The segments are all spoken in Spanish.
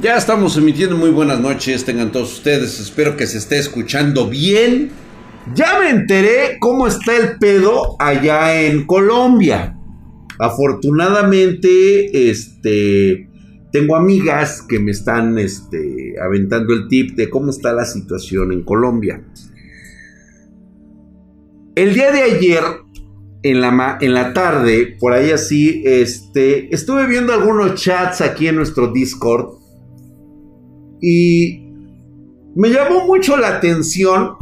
Ya estamos emitiendo muy buenas noches, tengan todos ustedes, espero que se esté escuchando bien. Ya me enteré cómo está el pedo allá en Colombia. Afortunadamente, este, tengo amigas que me están este, aventando el tip de cómo está la situación en Colombia. El día de ayer, en la, en la tarde, por ahí así, este, estuve viendo algunos chats aquí en nuestro Discord y me llamó mucho la atención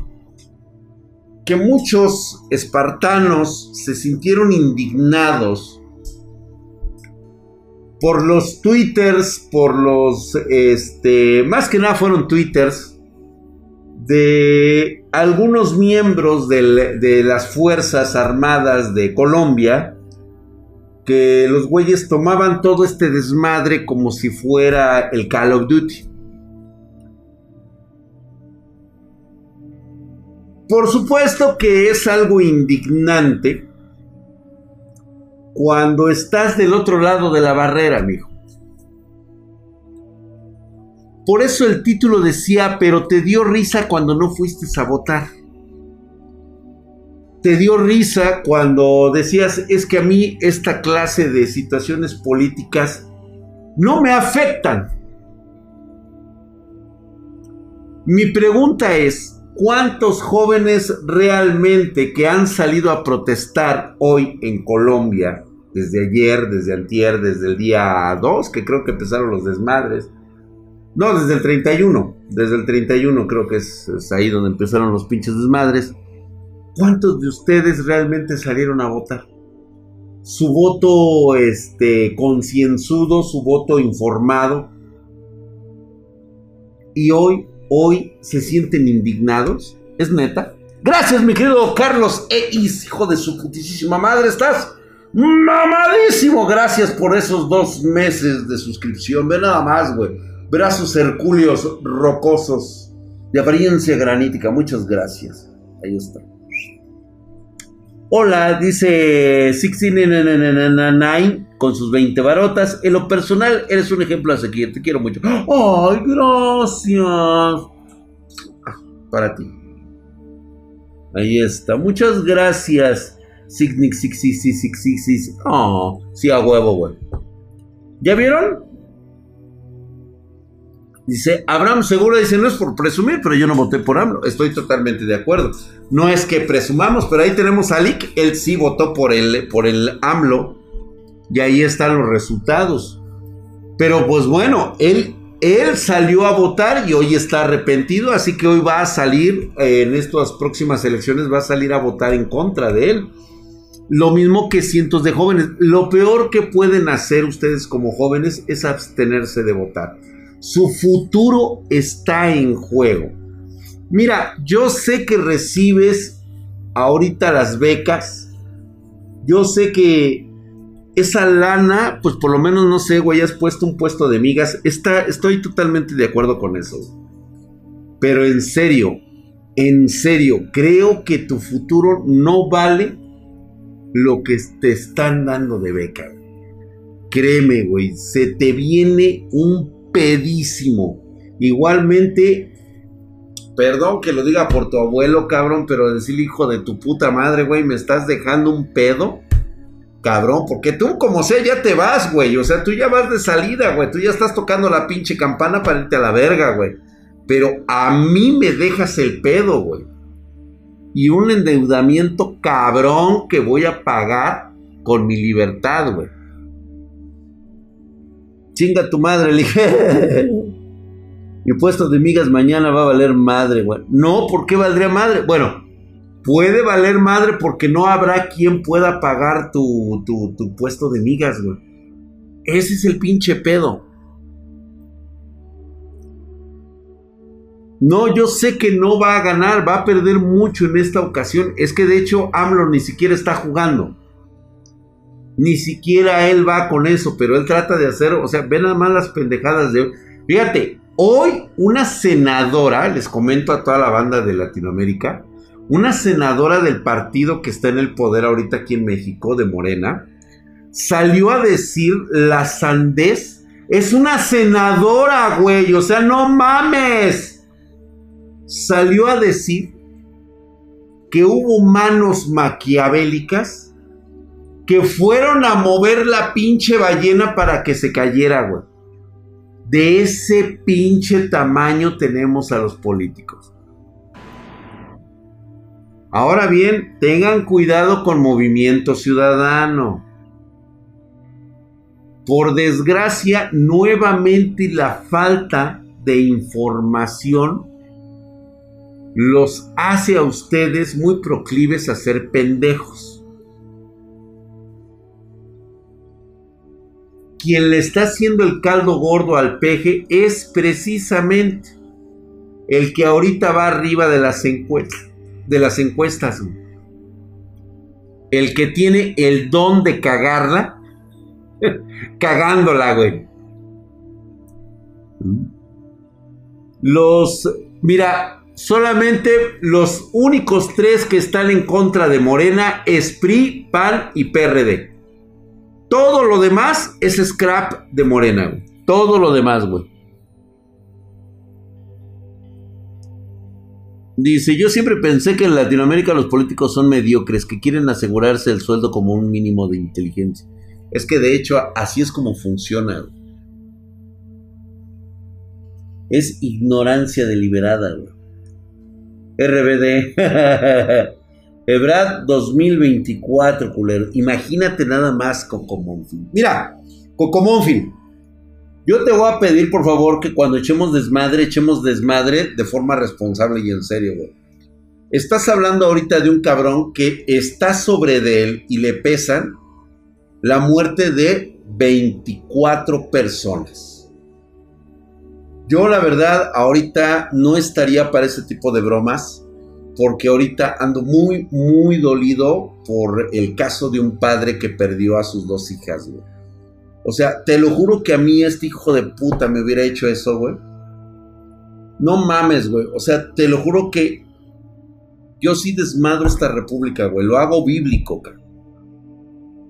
que muchos espartanos se sintieron indignados por los twitters, por los, este, más que nada fueron twitters de algunos miembros de las Fuerzas Armadas de Colombia, que los güeyes tomaban todo este desmadre como si fuera el Call of Duty. Por supuesto que es algo indignante cuando estás del otro lado de la barrera, amigo. Por eso el título decía, pero te dio risa cuando no fuiste a votar. Te dio risa cuando decías, es que a mí esta clase de situaciones políticas no me afectan. Mi pregunta es, ¿Cuántos jóvenes realmente que han salido a protestar hoy en Colombia, desde ayer, desde antier, desde el día 2, que creo que empezaron los desmadres? No, desde el 31, desde el 31 creo que es, es ahí donde empezaron los pinches desmadres. ¿Cuántos de ustedes realmente salieron a votar? Su voto este, concienzudo, su voto informado. Y hoy hoy se sienten indignados. ¿Es neta? Gracias, mi querido Carlos Eis, hijo de su putísima madre. Estás mamadísimo. Gracias por esos dos meses de suscripción. Ve nada más, güey. Brazos hercúleos rocosos de apariencia granítica. Muchas gracias. Ahí está. Hola, dice 1699 con sus 20 barotas. En lo personal, eres un ejemplo a seguir. Te quiero mucho. ¡Ay, gracias! Ah, para ti. Ahí está. Muchas gracias. Signic Oh, sí, a huevo, güey. ¿Ya vieron? Dice, Abraham Seguro dice, no es por presumir, pero yo no voté por AMLO. Estoy totalmente de acuerdo. No es que presumamos, pero ahí tenemos a Lick. Él sí votó por el, por el AMLO. Y ahí están los resultados. Pero pues bueno, él, él salió a votar y hoy está arrepentido. Así que hoy va a salir, eh, en estas próximas elecciones, va a salir a votar en contra de él. Lo mismo que cientos de jóvenes. Lo peor que pueden hacer ustedes como jóvenes es abstenerse de votar. Su futuro está en juego. Mira, yo sé que recibes ahorita las becas. Yo sé que esa lana, pues por lo menos no sé, güey, has puesto un puesto de migas. Está, estoy totalmente de acuerdo con eso. Pero en serio, en serio, creo que tu futuro no vale lo que te están dando de beca. Créeme, güey, se te viene un pedísimo. Igualmente, perdón que lo diga por tu abuelo, cabrón, pero decir hijo de tu puta madre, güey, me estás dejando un pedo. Cabrón, porque tú como sea ya te vas, güey. O sea, tú ya vas de salida, güey. Tú ya estás tocando la pinche campana para irte a la verga, güey. Pero a mí me dejas el pedo, güey. Y un endeudamiento cabrón que voy a pagar con mi libertad, güey. Chinga tu madre, le dije. Mi puesto de migas mañana va a valer madre, güey. No, ¿por qué valdría madre? Bueno, puede valer madre porque no habrá quien pueda pagar tu, tu, tu puesto de migas, güey. Ese es el pinche pedo. No, yo sé que no va a ganar, va a perder mucho en esta ocasión. Es que de hecho AMLO ni siquiera está jugando. Ni siquiera él va con eso, pero él trata de hacer, o sea, ven nada más las pendejadas de. Fíjate, hoy una senadora, les comento a toda la banda de Latinoamérica, una senadora del partido que está en el poder ahorita aquí en México, de Morena, salió a decir la sandez, Es una senadora, güey. O sea, no mames. Salió a decir que hubo manos maquiavélicas que fueron a mover la pinche ballena para que se cayera, güey. De ese pinche tamaño tenemos a los políticos. Ahora bien, tengan cuidado con movimiento ciudadano. Por desgracia, nuevamente la falta de información los hace a ustedes muy proclives a ser pendejos. Quien le está haciendo el caldo gordo al peje es precisamente el que ahorita va arriba de las encuestas. De las encuestas. El que tiene el don de cagarla, cagándola, güey. Los, mira, Solamente los únicos tres que están en contra de Morena es PRI, PAN y PRD. Todo lo demás es scrap de Morena, güey. Todo lo demás, güey. Dice, yo siempre pensé que en Latinoamérica los políticos son mediocres, que quieren asegurarse el sueldo como un mínimo de inteligencia. Es que de hecho así es como funciona. Es ignorancia deliberada. Güey. RBD. Ebrad 2024, culero. Imagínate nada más Cocomonfil. Mira, Cocomonfil. Yo te voy a pedir, por favor, que cuando echemos desmadre, echemos desmadre de forma responsable y en serio, güey. Estás hablando ahorita de un cabrón que está sobre él y le pesan la muerte de 24 personas. Yo la verdad ahorita no estaría para ese tipo de bromas porque ahorita ando muy, muy dolido por el caso de un padre que perdió a sus dos hijas, güey. O sea, te lo juro que a mí este hijo de puta me hubiera hecho eso, güey. No mames, güey. O sea, te lo juro que yo sí desmadro esta república, güey. Lo hago bíblico, cara.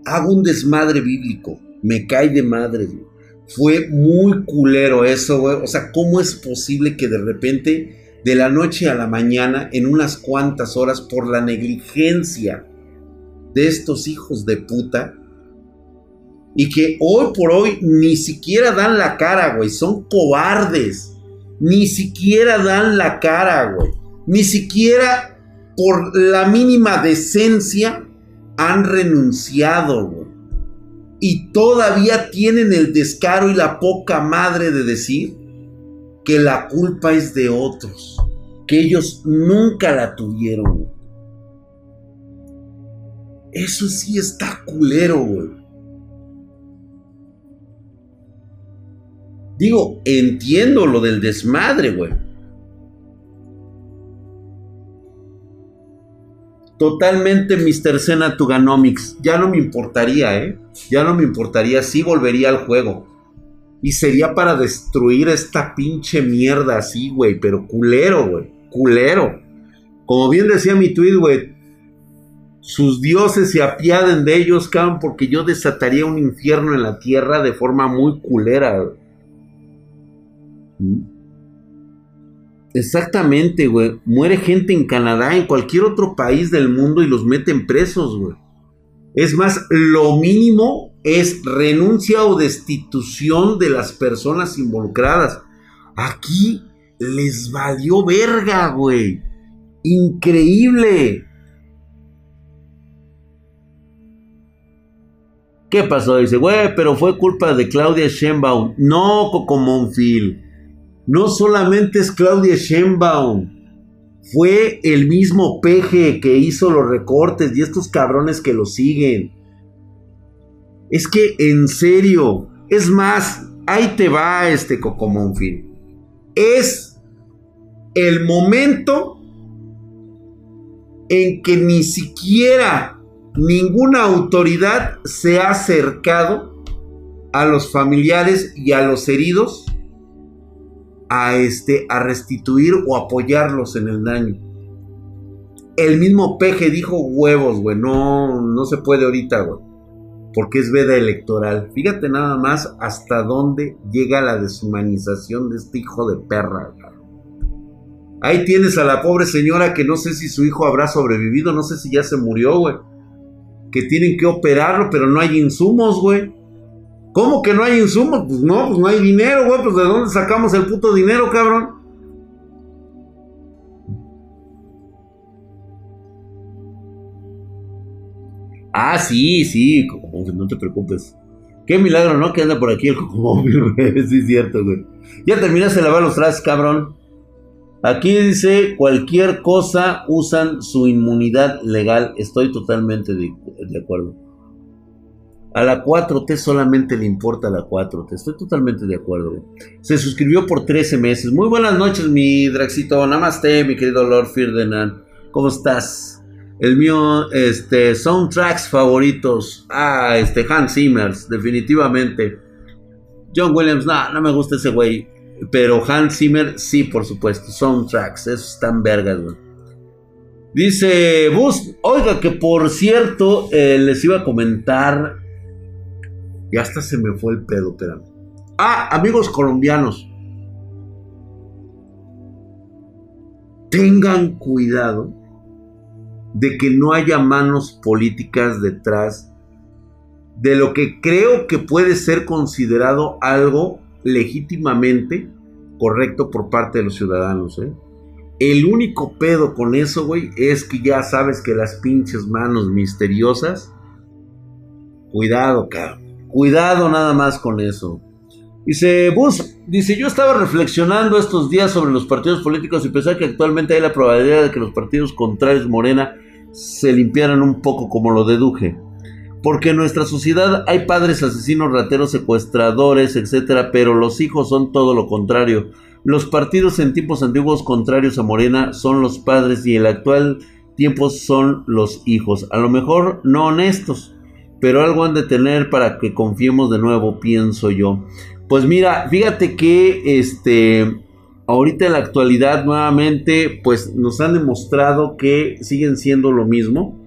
Hago un desmadre bíblico. Me cae de madre, güey. Fue muy culero eso, güey. O sea, ¿cómo es posible que de repente, de la noche a la mañana, en unas cuantas horas, por la negligencia de estos hijos de puta, y que hoy por hoy ni siquiera dan la cara, güey. Son cobardes. Ni siquiera dan la cara, güey. Ni siquiera por la mínima decencia han renunciado, güey y todavía tienen el descaro y la poca madre de decir que la culpa es de otros, que ellos nunca la tuvieron. Eso sí está culero, güey. Digo, entiendo lo del desmadre, güey. Totalmente Mr. Sena Tuganomics. Ya no me importaría, ¿eh? Ya no me importaría. Sí volvería al juego. Y sería para destruir esta pinche mierda así, güey. Pero culero, güey. Culero. Como bien decía mi tweet, güey. Sus dioses se apiaden de ellos, cabrón, porque yo desataría un infierno en la tierra de forma muy culera. ¿Mm? Exactamente, güey. Muere gente en Canadá, en cualquier otro país del mundo y los meten presos, güey. Es más, lo mínimo es renuncia o destitución de las personas involucradas. Aquí les valió verga, güey. Increíble. ¿Qué pasó? Dice, güey, pero fue culpa de Claudia Sheinbaum. No, Coco Monfil no solamente es Claudia Sheinbaum, fue el mismo peje que hizo los recortes y estos cabrones que lo siguen. Es que en serio, es más, ahí te va este Cocomonfil. Es el momento en que ni siquiera ninguna autoridad se ha acercado a los familiares y a los heridos a, este, a restituir o apoyarlos en el daño. El mismo peje dijo huevos, güey. No, no se puede ahorita, güey. Porque es veda electoral. Fíjate nada más hasta dónde llega la deshumanización de este hijo de perra. Ahí tienes a la pobre señora que no sé si su hijo habrá sobrevivido, no sé si ya se murió, güey. Que tienen que operarlo, pero no hay insumos, güey. ¿Cómo que no hay insumos? Pues no, pues no hay dinero, güey. Pues de dónde sacamos el puto dinero, cabrón. Ah, sí, sí, no te preocupes. Qué milagro, ¿no? Que anda por aquí el cocomóvil, güey. Sí, cierto, güey. Ya terminaste de lavar los trastes, cabrón. Aquí dice, cualquier cosa usan su inmunidad legal. Estoy totalmente de, acuerdo. A la 4T solamente le importa la 4T. Estoy totalmente de acuerdo. Güey. Se suscribió por 13 meses. Muy buenas noches, mi Draxito. Namaste, mi querido Lord Ferdinand. ¿Cómo estás? El mío, este, soundtracks favoritos. Ah, este, Hans Zimmer, definitivamente. John Williams, no, no me gusta ese güey. Pero Hans Zimmer, sí, por supuesto. Soundtracks, esos están vergas, güey. Dice Bus, oiga, que por cierto, eh, les iba a comentar. Y hasta se me fue el pedo, espérame. Ah, amigos colombianos. Tengan cuidado de que no haya manos políticas detrás de lo que creo que puede ser considerado algo legítimamente correcto por parte de los ciudadanos. ¿eh? El único pedo con eso, güey, es que ya sabes que las pinches manos misteriosas. Cuidado, cabrón. Cuidado nada más con eso. Dice Bus, dice, yo estaba reflexionando estos días sobre los partidos políticos y pensaba que actualmente hay la probabilidad de que los partidos contrarios Morena se limpiaran un poco como lo deduje. Porque en nuestra sociedad hay padres asesinos, rateros, secuestradores, etcétera, pero los hijos son todo lo contrario. Los partidos en tiempos antiguos contrarios a Morena son los padres y el actual tiempo son los hijos. A lo mejor no honestos, pero algo han de tener para que confiemos de nuevo, pienso yo. Pues mira, fíjate que este ahorita en la actualidad nuevamente pues nos han demostrado que siguen siendo lo mismo,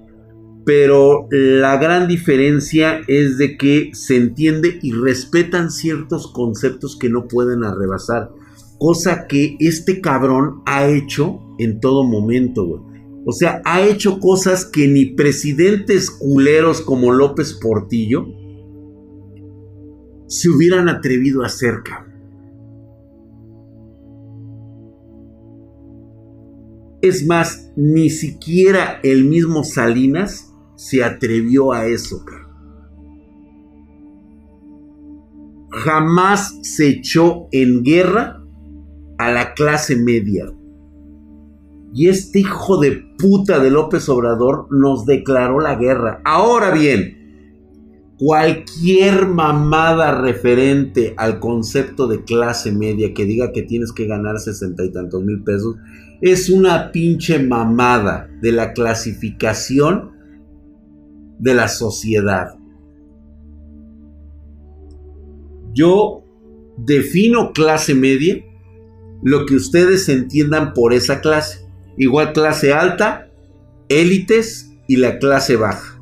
pero la gran diferencia es de que se entiende y respetan ciertos conceptos que no pueden arrebasar, cosa que este cabrón ha hecho en todo momento. O sea, ha hecho cosas que ni presidentes culeros como López Portillo se hubieran atrevido a hacer. Es más, ni siquiera el mismo Salinas se atrevió a eso. Jamás se echó en guerra a la clase media. Y este hijo de puta de López Obrador nos declaró la guerra. Ahora bien, cualquier mamada referente al concepto de clase media que diga que tienes que ganar sesenta y tantos mil pesos es una pinche mamada de la clasificación de la sociedad. Yo defino clase media lo que ustedes entiendan por esa clase. Igual clase alta, élites y la clase baja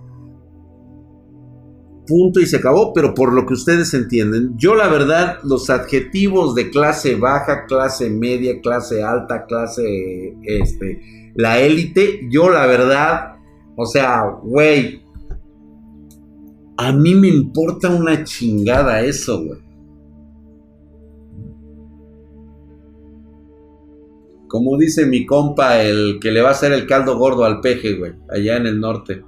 punto y se acabó, pero por lo que ustedes entienden, yo la verdad, los adjetivos de clase baja, clase media, clase alta, clase, este, la élite, yo la verdad, o sea, güey, a mí me importa una chingada eso, güey. Como dice mi compa, el que le va a hacer el caldo gordo al peje, güey, allá en el norte.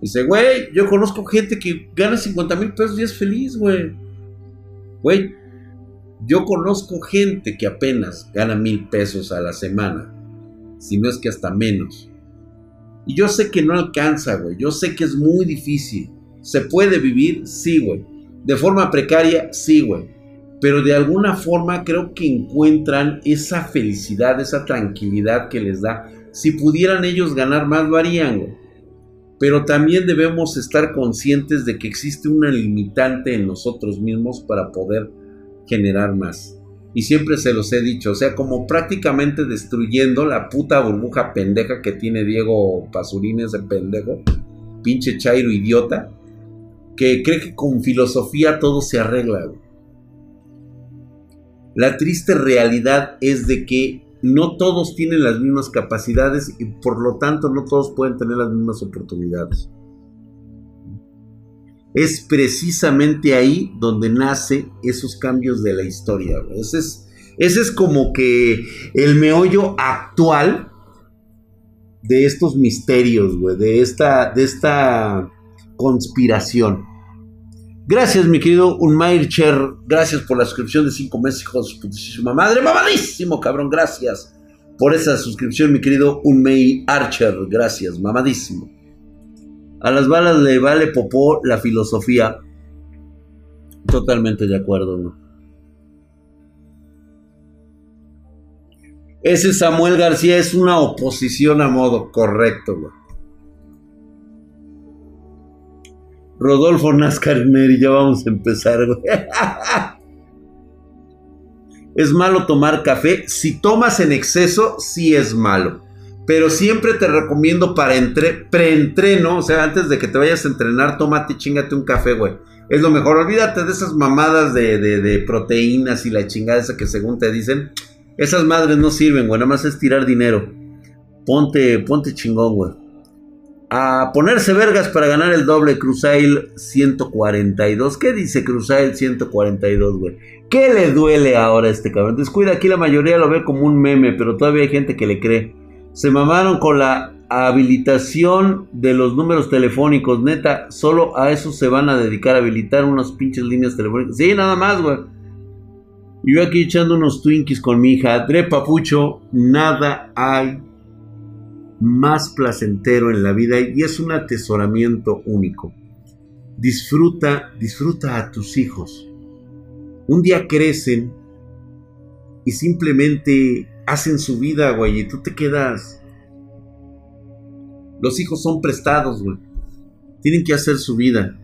Dice, güey, yo conozco gente que gana 50 mil pesos y es feliz, güey. Güey, yo conozco gente que apenas gana mil pesos a la semana. Si no es que hasta menos. Y yo sé que no alcanza, güey. Yo sé que es muy difícil. ¿Se puede vivir? Sí, güey. ¿De forma precaria? Sí, güey. Pero de alguna forma creo que encuentran esa felicidad, esa tranquilidad que les da. Si pudieran ellos ganar más, lo harían, güey pero también debemos estar conscientes de que existe una limitante en nosotros mismos para poder generar más. Y siempre se los he dicho, o sea, como prácticamente destruyendo la puta burbuja pendeja que tiene Diego Pasurín, ese pendejo, pinche chairo idiota. que cree que con filosofía todo se arregla. La triste realidad es de que no todos tienen las mismas capacidades y por lo tanto no todos pueden tener las mismas oportunidades. Es precisamente ahí donde nace esos cambios de la historia. Ese es, como que el meollo actual de estos misterios, güey, de esta, de esta conspiración. Gracias, mi querido Unmaircher. Gracias por la suscripción de 5 meses, hijo de su putísima madre. Mamadísimo, cabrón. Gracias por esa suscripción, mi querido Unmei Archer. Gracias, mamadísimo. A las balas le vale popó la filosofía. Totalmente de acuerdo, ¿no? Ese Samuel García es una oposición a modo correcto, güey. Rodolfo Neri, ya vamos a empezar, güey. ¿Es malo tomar café? Si tomas en exceso, sí es malo. Pero siempre te recomiendo para entre, preentreno, o sea, antes de que te vayas a entrenar, tómate, chingate un café, güey. Es lo mejor. Olvídate de esas mamadas de, de proteínas y la chingada esa que según te dicen. Esas madres no sirven, güey. Nada más es tirar dinero. Ponte, ponte chingón, güey a ponerse vergas para ganar el doble Cruzail 142. ¿Qué dice Cruzail 142, güey? ¿Qué le duele ahora a este cabrón? Descuida, aquí la mayoría lo ve como un meme, pero todavía hay gente que le cree. Se mamaron con la habilitación de los números telefónicos, neta, solo a eso se van a dedicar a habilitar unas pinches líneas telefónicas. Sí, nada más, güey. Yo aquí echando unos Twinkies con mi hija, Dre Papucho, nada hay más placentero en la vida y es un atesoramiento único. Disfruta, disfruta a tus hijos. Un día crecen y simplemente hacen su vida, güey, y tú te quedas. Los hijos son prestados, güey. Tienen que hacer su vida.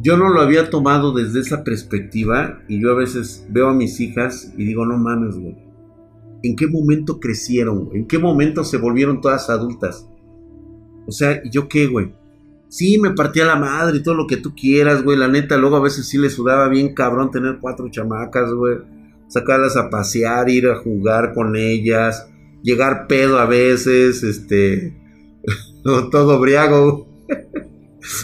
yo no lo había tomado desde esa perspectiva y yo a veces veo a mis hijas y digo, no mames, güey ¿En qué momento crecieron? ¿En qué momento se volvieron todas adultas? O sea, ¿y yo qué, güey? Sí, me partía la madre y todo lo que tú quieras, güey. La neta, luego a veces sí le sudaba bien cabrón tener cuatro chamacas, güey. Sacarlas a pasear, ir a jugar con ellas, llegar pedo a veces, este. todo briago.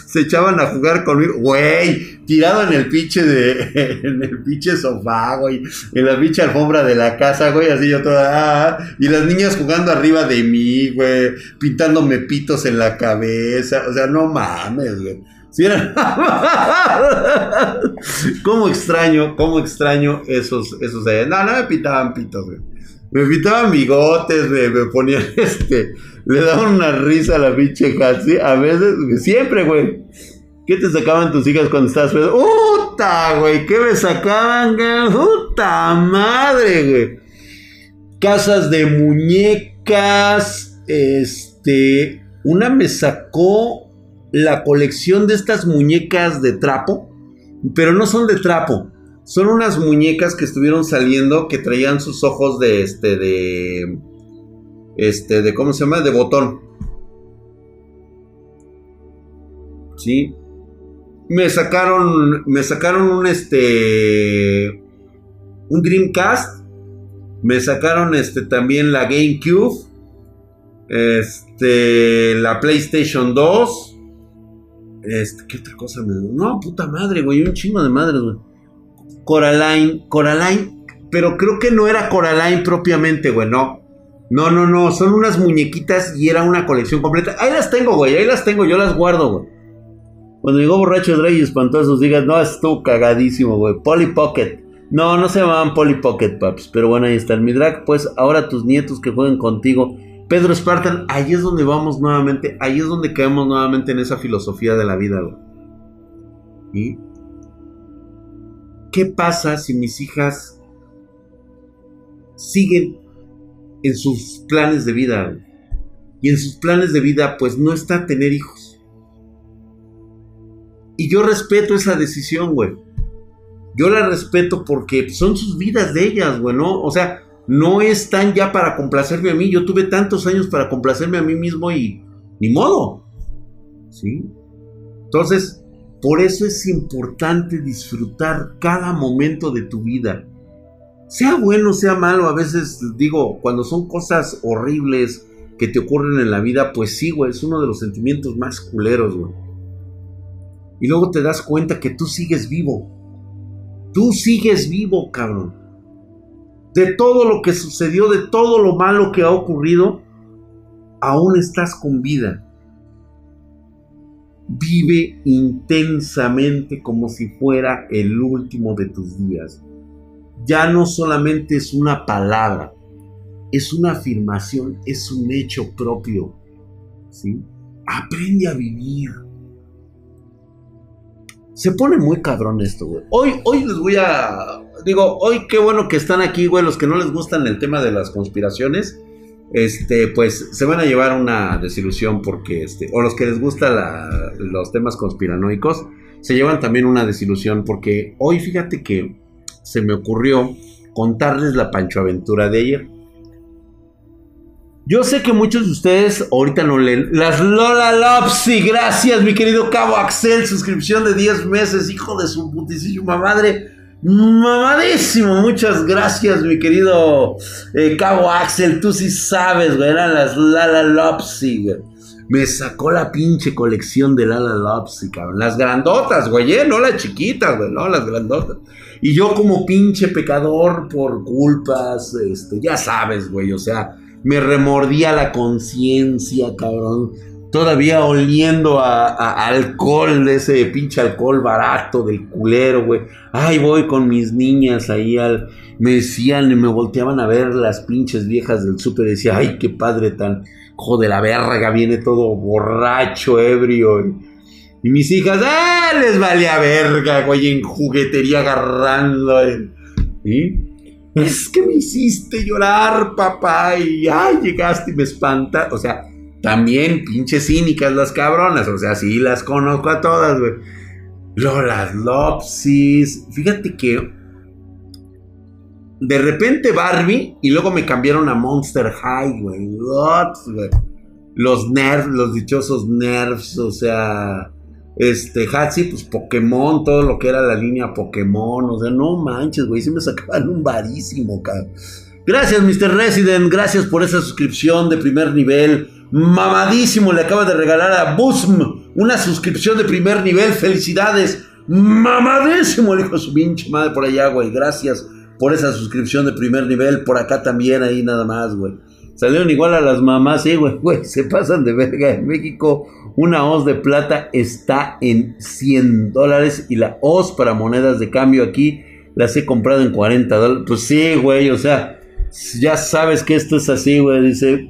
Se echaban a jugar conmigo, güey, tirado en el pinche de, en el pinche sofá, güey, en la pinche alfombra de la casa, güey, así yo toda, ah, y las niñas jugando arriba de mí, güey, pintándome pitos en la cabeza, o sea, no mames, güey. ¿Cómo extraño, cómo extraño esos, esos, no, no me pintaban pitos, güey. Me pintaban bigotes, me, ponían este le daban una risa a la pinche Hatsi. A veces, siempre, güey. ¿Qué te sacaban tus hijas cuando estabas pedo? ¡Uta, güey! ¿Qué me sacaban, güey? ¡Uta madre, güey! Casas de muñecas. Este. Una me sacó la colección de estas muñecas de trapo. Pero no son de trapo. Son unas muñecas que estuvieron saliendo que traían sus ojos de este. de este, de cómo se llama, de botón. Sí. Me sacaron, me sacaron un este, un Dreamcast. Me sacaron este también la GameCube. Este, la PlayStation 2. Este, ¿qué otra cosa me No, puta madre, güey, un chingo de madre, güey. Coraline, Coraline, pero creo que no era Coraline propiamente, güey, no. No, no, no, son unas muñequitas y era una colección completa. Ahí las tengo, güey, ahí las tengo, yo las guardo, güey. Cuando llegó borracho Dre y espantosos, digas, no, estuvo cagadísimo, güey. Polly Pocket. No, no se llamaban Polly Pocket, paps. Pero bueno, ahí está el Midrak. Pues ahora tus nietos que jueguen contigo. Pedro Spartan, ahí es donde vamos nuevamente. Ahí es donde caemos nuevamente en esa filosofía de la vida, güey. ¿Y? ¿Qué pasa si mis hijas siguen en sus planes de vida. Y en sus planes de vida, pues no está tener hijos. Y yo respeto esa decisión, güey. Yo la respeto porque son sus vidas de ellas, güey, ¿no? O sea, no están ya para complacerme a mí. Yo tuve tantos años para complacerme a mí mismo y ni modo. ¿Sí? Entonces, por eso es importante disfrutar cada momento de tu vida. Sea bueno, sea malo, a veces digo, cuando son cosas horribles que te ocurren en la vida, pues sí, güey, es uno de los sentimientos más culeros, güey. Y luego te das cuenta que tú sigues vivo. Tú sigues vivo, cabrón. De todo lo que sucedió, de todo lo malo que ha ocurrido, aún estás con vida. Vive intensamente como si fuera el último de tus días. Ya no solamente es una palabra, es una afirmación, es un hecho propio. ¿sí? Aprende a vivir. Se pone muy cabrón esto, güey. Hoy, hoy les voy a. Digo, hoy qué bueno que están aquí, güey. Los que no les gustan el tema de las conspiraciones este, pues se van a llevar una desilusión porque, este, o los que les gustan los temas conspiranoicos, se llevan también una desilusión porque hoy fíjate que se me ocurrió contarles la Pancho Aventura de ayer. Yo sé que muchos de ustedes ahorita no leen las Lola Lopsy. Gracias, mi querido Cabo Axel. Suscripción de 10 meses, hijo de su putísima madre. Mamadísimo, muchas gracias, mi querido eh, Cabo Axel. Tú sí sabes, güey. Eran las Lala Lopsy. Me sacó la pinche colección de Lala Lopsy, cabrón. Las grandotas, güey, ¿eh? No las chiquitas, güey, no, las grandotas. Y yo, como pinche pecador por culpas, este, ya sabes, güey, o sea, me remordía la conciencia, cabrón todavía oliendo a, alcohol, de ese pinche alcohol barato del culero, güey. Ay, voy con mis niñas ahí al... Me decían y me volteaban a ver las pinches viejas del súper. Decía, ay, qué padre tan... Joder, la verga, viene todo borracho, ebrio. Y mis hijas, ¡ah! Les valía verga, güey, en juguetería agarrando. ¿Y? Es que me hiciste llorar, papá. Y ay, llegaste y me espanta. O sea, también pinches cínicas las cabronas, o sea, sí las conozco a todas, güey. Lolas Lopsis, fíjate que de repente Barbie y luego me cambiaron a Monster High, güey. Los nerfs, los dichosos nerfs, o sea, este, Hatsi, pues Pokémon, todo lo que era la línea Pokémon, o sea, no manches, güey, sí me sacaban un varísimo, cabrón. Gracias, Mr. Resident, gracias por esa suscripción de primer nivel mamadísimo le acaba de regalar a Busm una suscripción de primer nivel. Felicidades. Mamadísimo le dijo su pinche madre por allá, güey. Gracias por esa suscripción de primer nivel. Por acá también, ahí nada más, güey. Salieron igual a las mamás, sí, güey, güey. Se pasan de verga. En México, una hoz de plata está en 100 dólares. Y la hoz para monedas de cambio aquí las he comprado en 40 dólares. Pues sí, güey, o sea, ya sabes que esto es así, güey. Dice,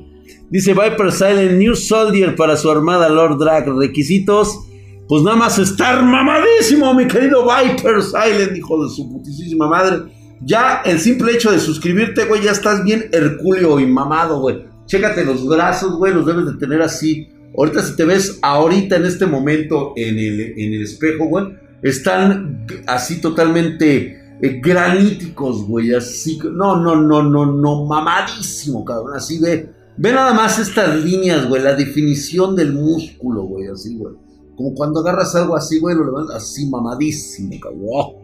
Dice Viper Silent New Soldier para su armada Lord Drag. Requisitos. Pues nada más estar mamadísimo, mi querido Viper Silent, hijo de su putísima madre. Ya el simple hecho de suscribirte, güey, ya estás bien hercúleo y mamado, güey. Chécate los brazos, güey, los debes de tener así. Ahorita si te ves ahorita en este momento en el, en el espejo, güey, están así totalmente eh, graníticos, güey, así. No, no, no, no, no, mamadísimo, cabrón. Así de Ve nada más estas líneas, güey, la definición del músculo, güey, así, güey. Como cuando agarras algo así, güey, lo levantas así mamadísimo, cabrón.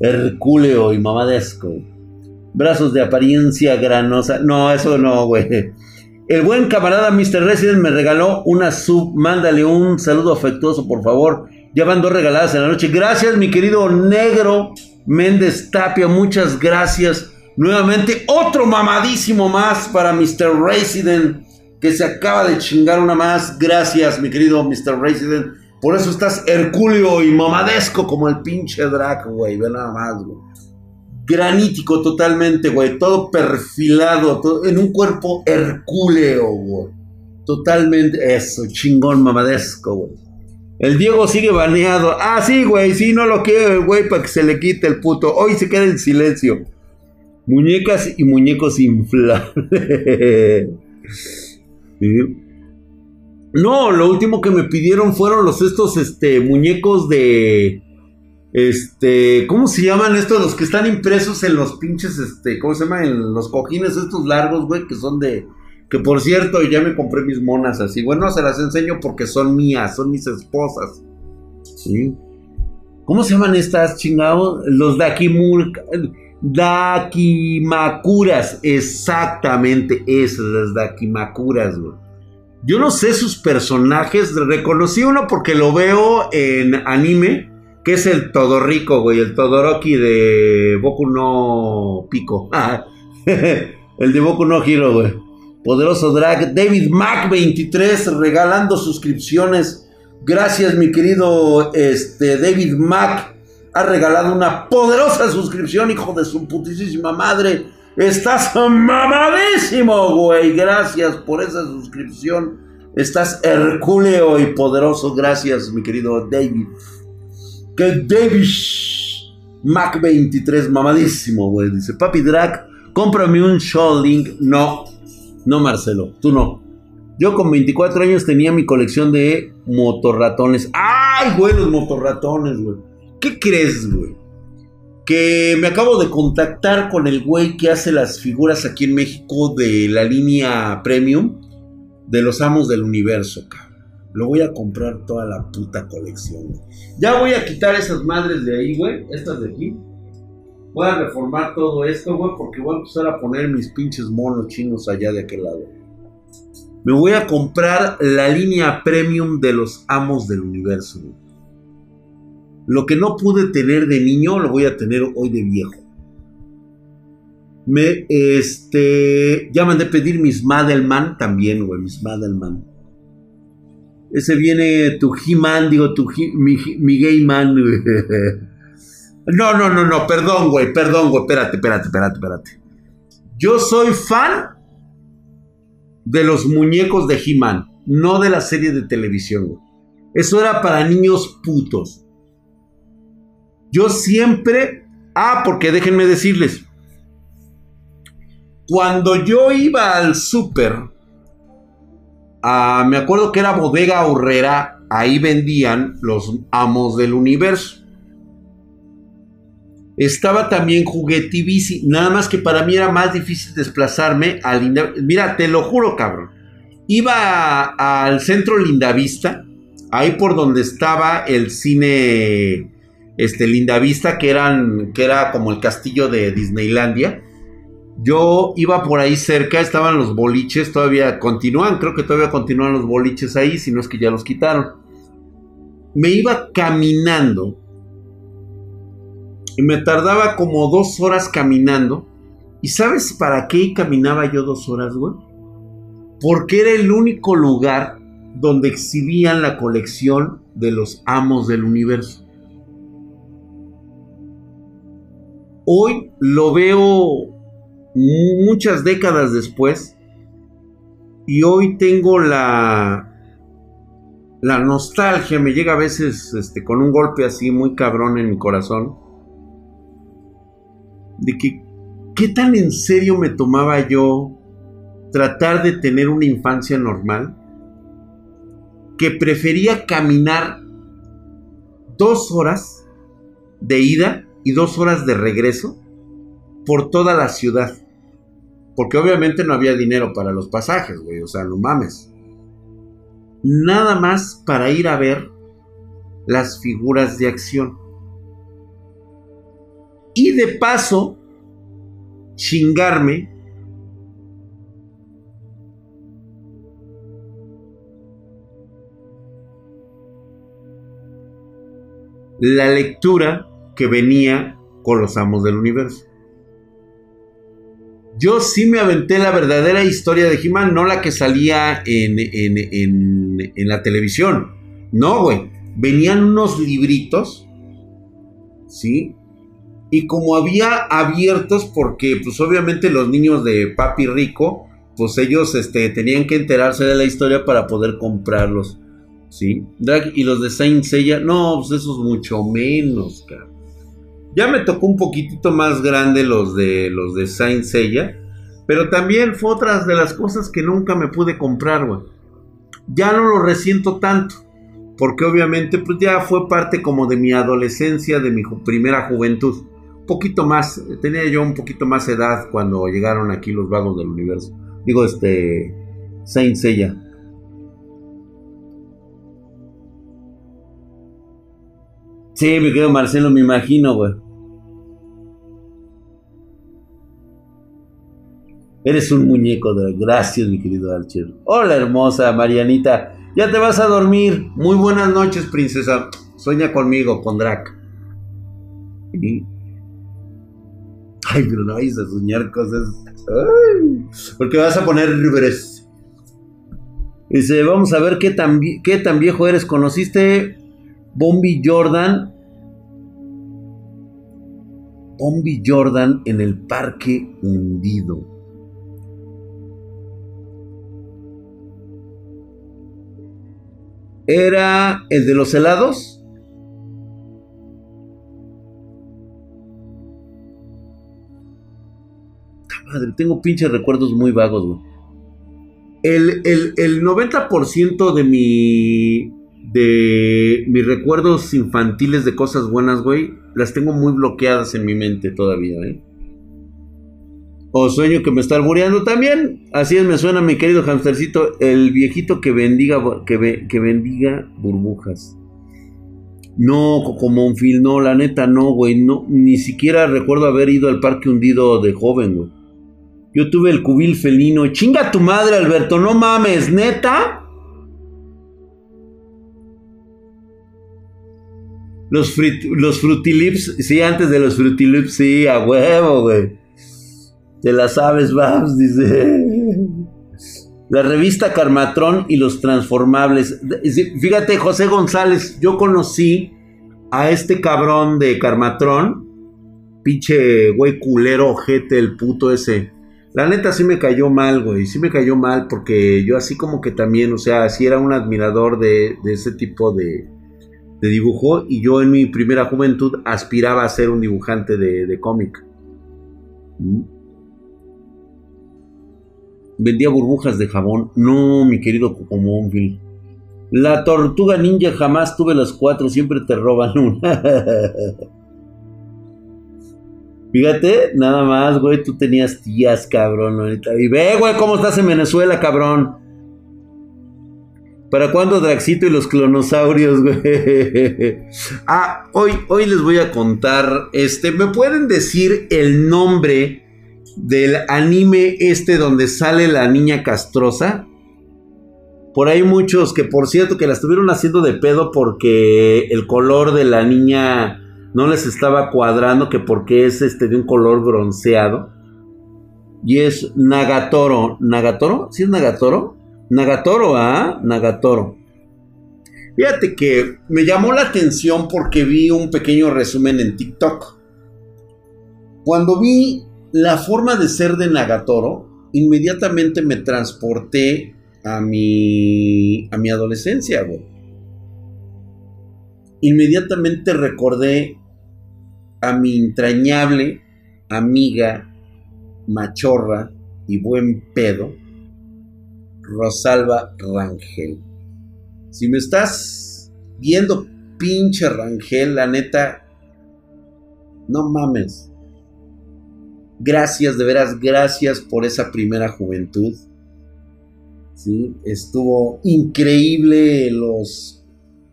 Hercúleo y mamadesco. Brazos de apariencia granosa. No, eso no, güey. El buen camarada Mr. Resident me regaló una sub. Mándale un saludo afectuoso, por favor. Ya van dos regaladas en la noche. Gracias, mi querido negro Méndez Tapia. Muchas gracias. Nuevamente otro mamadísimo más para Mr. Resident que se acaba de chingar una más. Gracias, mi querido Mr. Resident. Por eso estás hercúleo y mamadesco como el pinche drag, güey. Ve nada más, güey. Granítico totalmente, güey. Todo perfilado. en un cuerpo hercúleo, güey. Totalmente eso, chingón mamadesco, güey. El Diego sigue baneado. Ah, sí, güey. Sí, no lo quiero, güey, para que se le quite el puto. Hoy se queda en silencio. Muñecas y muñecos inflables. No, lo último que me pidieron fueron los estos este muñecos de este, ¿cómo se llaman estos los que están impresos en los pinches este, ¿cómo se llama? En los cojines estos largos, güey, que son de que por cierto, ya me compré mis monas así. Bueno, se las enseño porque son mías, son mis esposas. ¿Sí? ¿Cómo se llaman estas chingados? Los. Dakimakuras. Exactamente, esas, las Dakimakuras, güey. Yo no sé sus personajes. Reconocí uno porque lo veo en anime. Que es el Todorico, güey. El Todoroki de Boku no Pico. el de Boku no Hero, güey. Poderoso drag. David Mac 23 regalando suscripciones. Gracias, mi querido este, David Mac. Ha regalado una poderosa suscripción, hijo de su putísima madre. Estás mamadísimo, güey. Gracias por esa suscripción. Estás hercúleo y poderoso. Gracias, mi querido David. Que David Mac 23, mamadísimo, güey. Dice, papi Drag, cómprame un Link. No, no, Marcelo, tú no. Yo con 24 años tenía mi colección de motorratones. ¡Ay, güey, los motorratones, güey! ¿Qué crees, güey? que me acabo de contactar con el güey que hace las figuras aquí en México de la línea premium de los amos del universo, cabrón. Lo voy a comprar toda la puta colección. Ya voy a quitar esas madres de ahí, güey. Estas de aquí. Voy a reformar todo esto, güey, porque voy a empezar a poner mis pinches monos chinos allá de aquel lado. Me voy a comprar la línea premium de los amos del universo, güey. Lo que no pude tener de niño lo voy a tener hoy de viejo. Me, este, ya mandé pedir mis Madelman también, güey, mis Madelman. Ese viene tu He-Man, digo, tu mi, mi gay man, No, no, no, no, perdón, güey, perdón, güey, espérate, espérate, espérate, espérate. Yo soy fan de los muñecos de He-Man, no de la serie de televisión, güey. Eso era para niños putos. Yo siempre, ah, porque déjenme decirles, cuando yo iba al súper, ah, me acuerdo que era bodega horrera, ahí vendían los amos del universo. Estaba también Juguetivici, nada más que para mí era más difícil desplazarme al Mira, te lo juro, cabrón. Iba al centro Lindavista, ahí por donde estaba el cine este, Linda Vista, que, eran, que era como el castillo de Disneylandia. Yo iba por ahí cerca, estaban los boliches, todavía continúan, creo que todavía continúan los boliches ahí, si no es que ya los quitaron. Me iba caminando y me tardaba como dos horas caminando. ¿Y sabes para qué caminaba yo dos horas, güey? Porque era el único lugar donde exhibían la colección de los amos del universo. Hoy lo veo muchas décadas después y hoy tengo la la nostalgia me llega a veces este, con un golpe así muy cabrón en mi corazón de que qué tan en serio me tomaba yo tratar de tener una infancia normal que prefería caminar dos horas de ida y dos horas de regreso por toda la ciudad. Porque obviamente no había dinero para los pasajes, güey. O sea, no mames. Nada más para ir a ver las figuras de acción. Y de paso, chingarme la lectura que venía con los amos del universo. Yo sí me aventé la verdadera historia de He-Man, no la que salía en, en, la televisión. No, güey. Venían unos libritos, ¿sí? Y como había abiertos, porque pues obviamente los niños de Papi Rico, pues ellos este, tenían que enterarse de la historia para poder comprarlos, ¿sí? Y los de Saint Seiya, no, pues esos mucho menos, cara. Ya me tocó un poquitito más grande los de los de Saint Seiya, pero también fue otras de las cosas que nunca me pude comprar, güey. Ya no lo resiento tanto, porque obviamente pues ya fue parte como de mi adolescencia, de mi primera juventud. Poquito más, tenía yo un poquito más edad cuando llegaron aquí los vagos del universo. Digo, este Saint Seiya. Sí, me quedo Marcelo, me imagino, güey. Eres un muñeco de gracias, mi querido Archer. Hola, hermosa Marianita. Ya te vas a dormir. Muy buenas noches, princesa. Sueña conmigo, con Drac. Ay, pero no vais a soñar cosas. porque vas a poner Rivers. Dice, vamos a ver qué tan, qué tan viejo eres. ¿Conociste Bombi Jordan? Bombi Jordan en el parque hundido. ¿Era el de los helados? Tengo pinches recuerdos muy vagos, güey. El, el 90% de mi. de mis recuerdos infantiles de cosas buenas, güey, las tengo muy bloqueadas en mi mente todavía, ¿eh? O sueño que me está albureando también. Así me suena mi querido hamstercito, el viejito que bendiga, que, que bendiga burbujas. No, como film, no, la neta no, güey. No, ni siquiera recuerdo haber ido al parque hundido de joven, güey. Yo tuve el cubil felino. Chinga tu madre, Alberto, no mames, neta. Los, los Frutilips, sí, antes de los Frutilips, sí, a huevo, güey. Te la sabes, Babs, dice. La revista Carmatrón y los transformables. Fíjate, José González, yo conocí a este cabrón de Carmatrón. Pinche güey culero, ojete, el puto ese. La neta sí me cayó mal, güey. Sí me cayó mal porque yo así como que también, o sea, sí era un admirador de, ese tipo de, dibujo. Y yo en mi primera juventud aspiraba a ser un dibujante de, cómic. ¿Mm? vendía burbujas de jabón. No, mi querido Cocomóvil. La tortuga ninja jamás tuve las cuatro, siempre te roban una. Fíjate, nada más, güey, tú tenías tías, cabrón, ahorita. Y ve, güey, cómo estás en Venezuela, cabrón. ¿Para cuándo Draxito y los clonosaurios, güey? ah, hoy, hoy les voy a contar, este, ¿me pueden decir el nombre del anime este donde sale la niña castrosa. Por ahí muchos que por cierto que la estuvieron haciendo de pedo porque el color de la niña no les estaba cuadrando, que porque es este de un color bronceado. Y es Nagatoro. ¿Nagatoro? ¿Sí es Nagatoro? Nagatoro, ¿ah? Nagatoro. Fíjate que me llamó la atención porque vi un pequeño resumen en TikTok. Cuando vi la forma de ser de Nagatoro, inmediatamente me transporté a mi, a mi adolescencia, Inmediatamente recordé a mi entrañable amiga, machorra y buen pedo, Rosalba Rangel. Si me estás viendo, pinche Rangel, la neta, no mames. Gracias, de veras, gracias por esa primera juventud. ¿Sí? Estuvo increíble los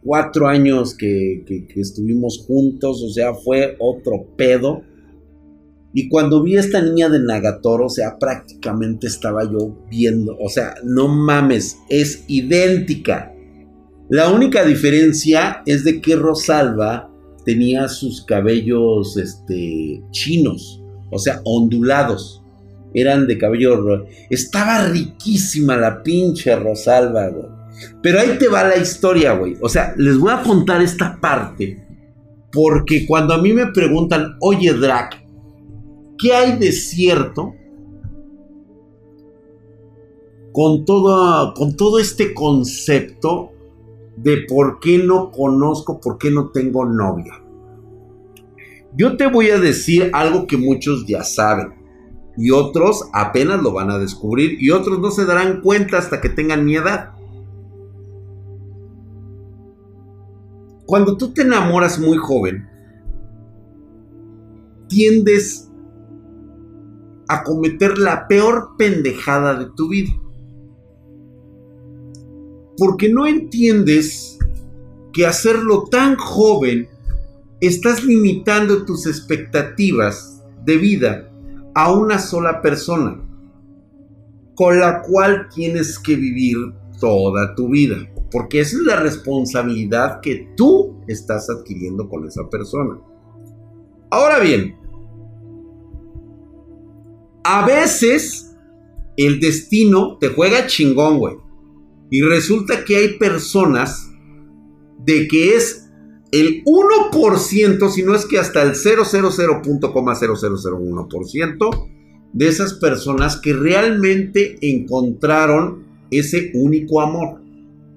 cuatro años que, estuvimos juntos, o sea, fue otro pedo. Y cuando vi a esta niña de Nagatoro, o sea, prácticamente estaba yo viendo, o sea, no mames, es idéntica. La única diferencia es de que Rosalba tenía sus cabellos este, chinos o sea, ondulados. Eran de cabello. Estaba riquísima la pinche Rosalba, güey. Pero ahí te va la historia, güey. O sea, les voy a contar esta parte. Porque cuando a mí me preguntan, oye, Drac, ¿qué hay de cierto con todo, con todo este concepto de por qué no conozco, por qué no tengo novia? Yo te voy a decir algo que muchos ya saben y otros apenas lo van a descubrir y otros no se darán cuenta hasta que tengan mi edad. Cuando tú te enamoras muy joven, tiendes a cometer la peor pendejada de tu vida. Porque no entiendes que hacerlo tan joven estás limitando tus expectativas de vida a una sola persona, con la cual tienes que vivir toda tu vida, porque esa es la responsabilidad que tú estás adquiriendo con esa persona. Ahora bien, a veces el destino te juega chingón, güey. Y resulta que hay personas de que es el 1%, si no es que hasta el 000.0001% de esas personas que realmente encontraron ese único amor,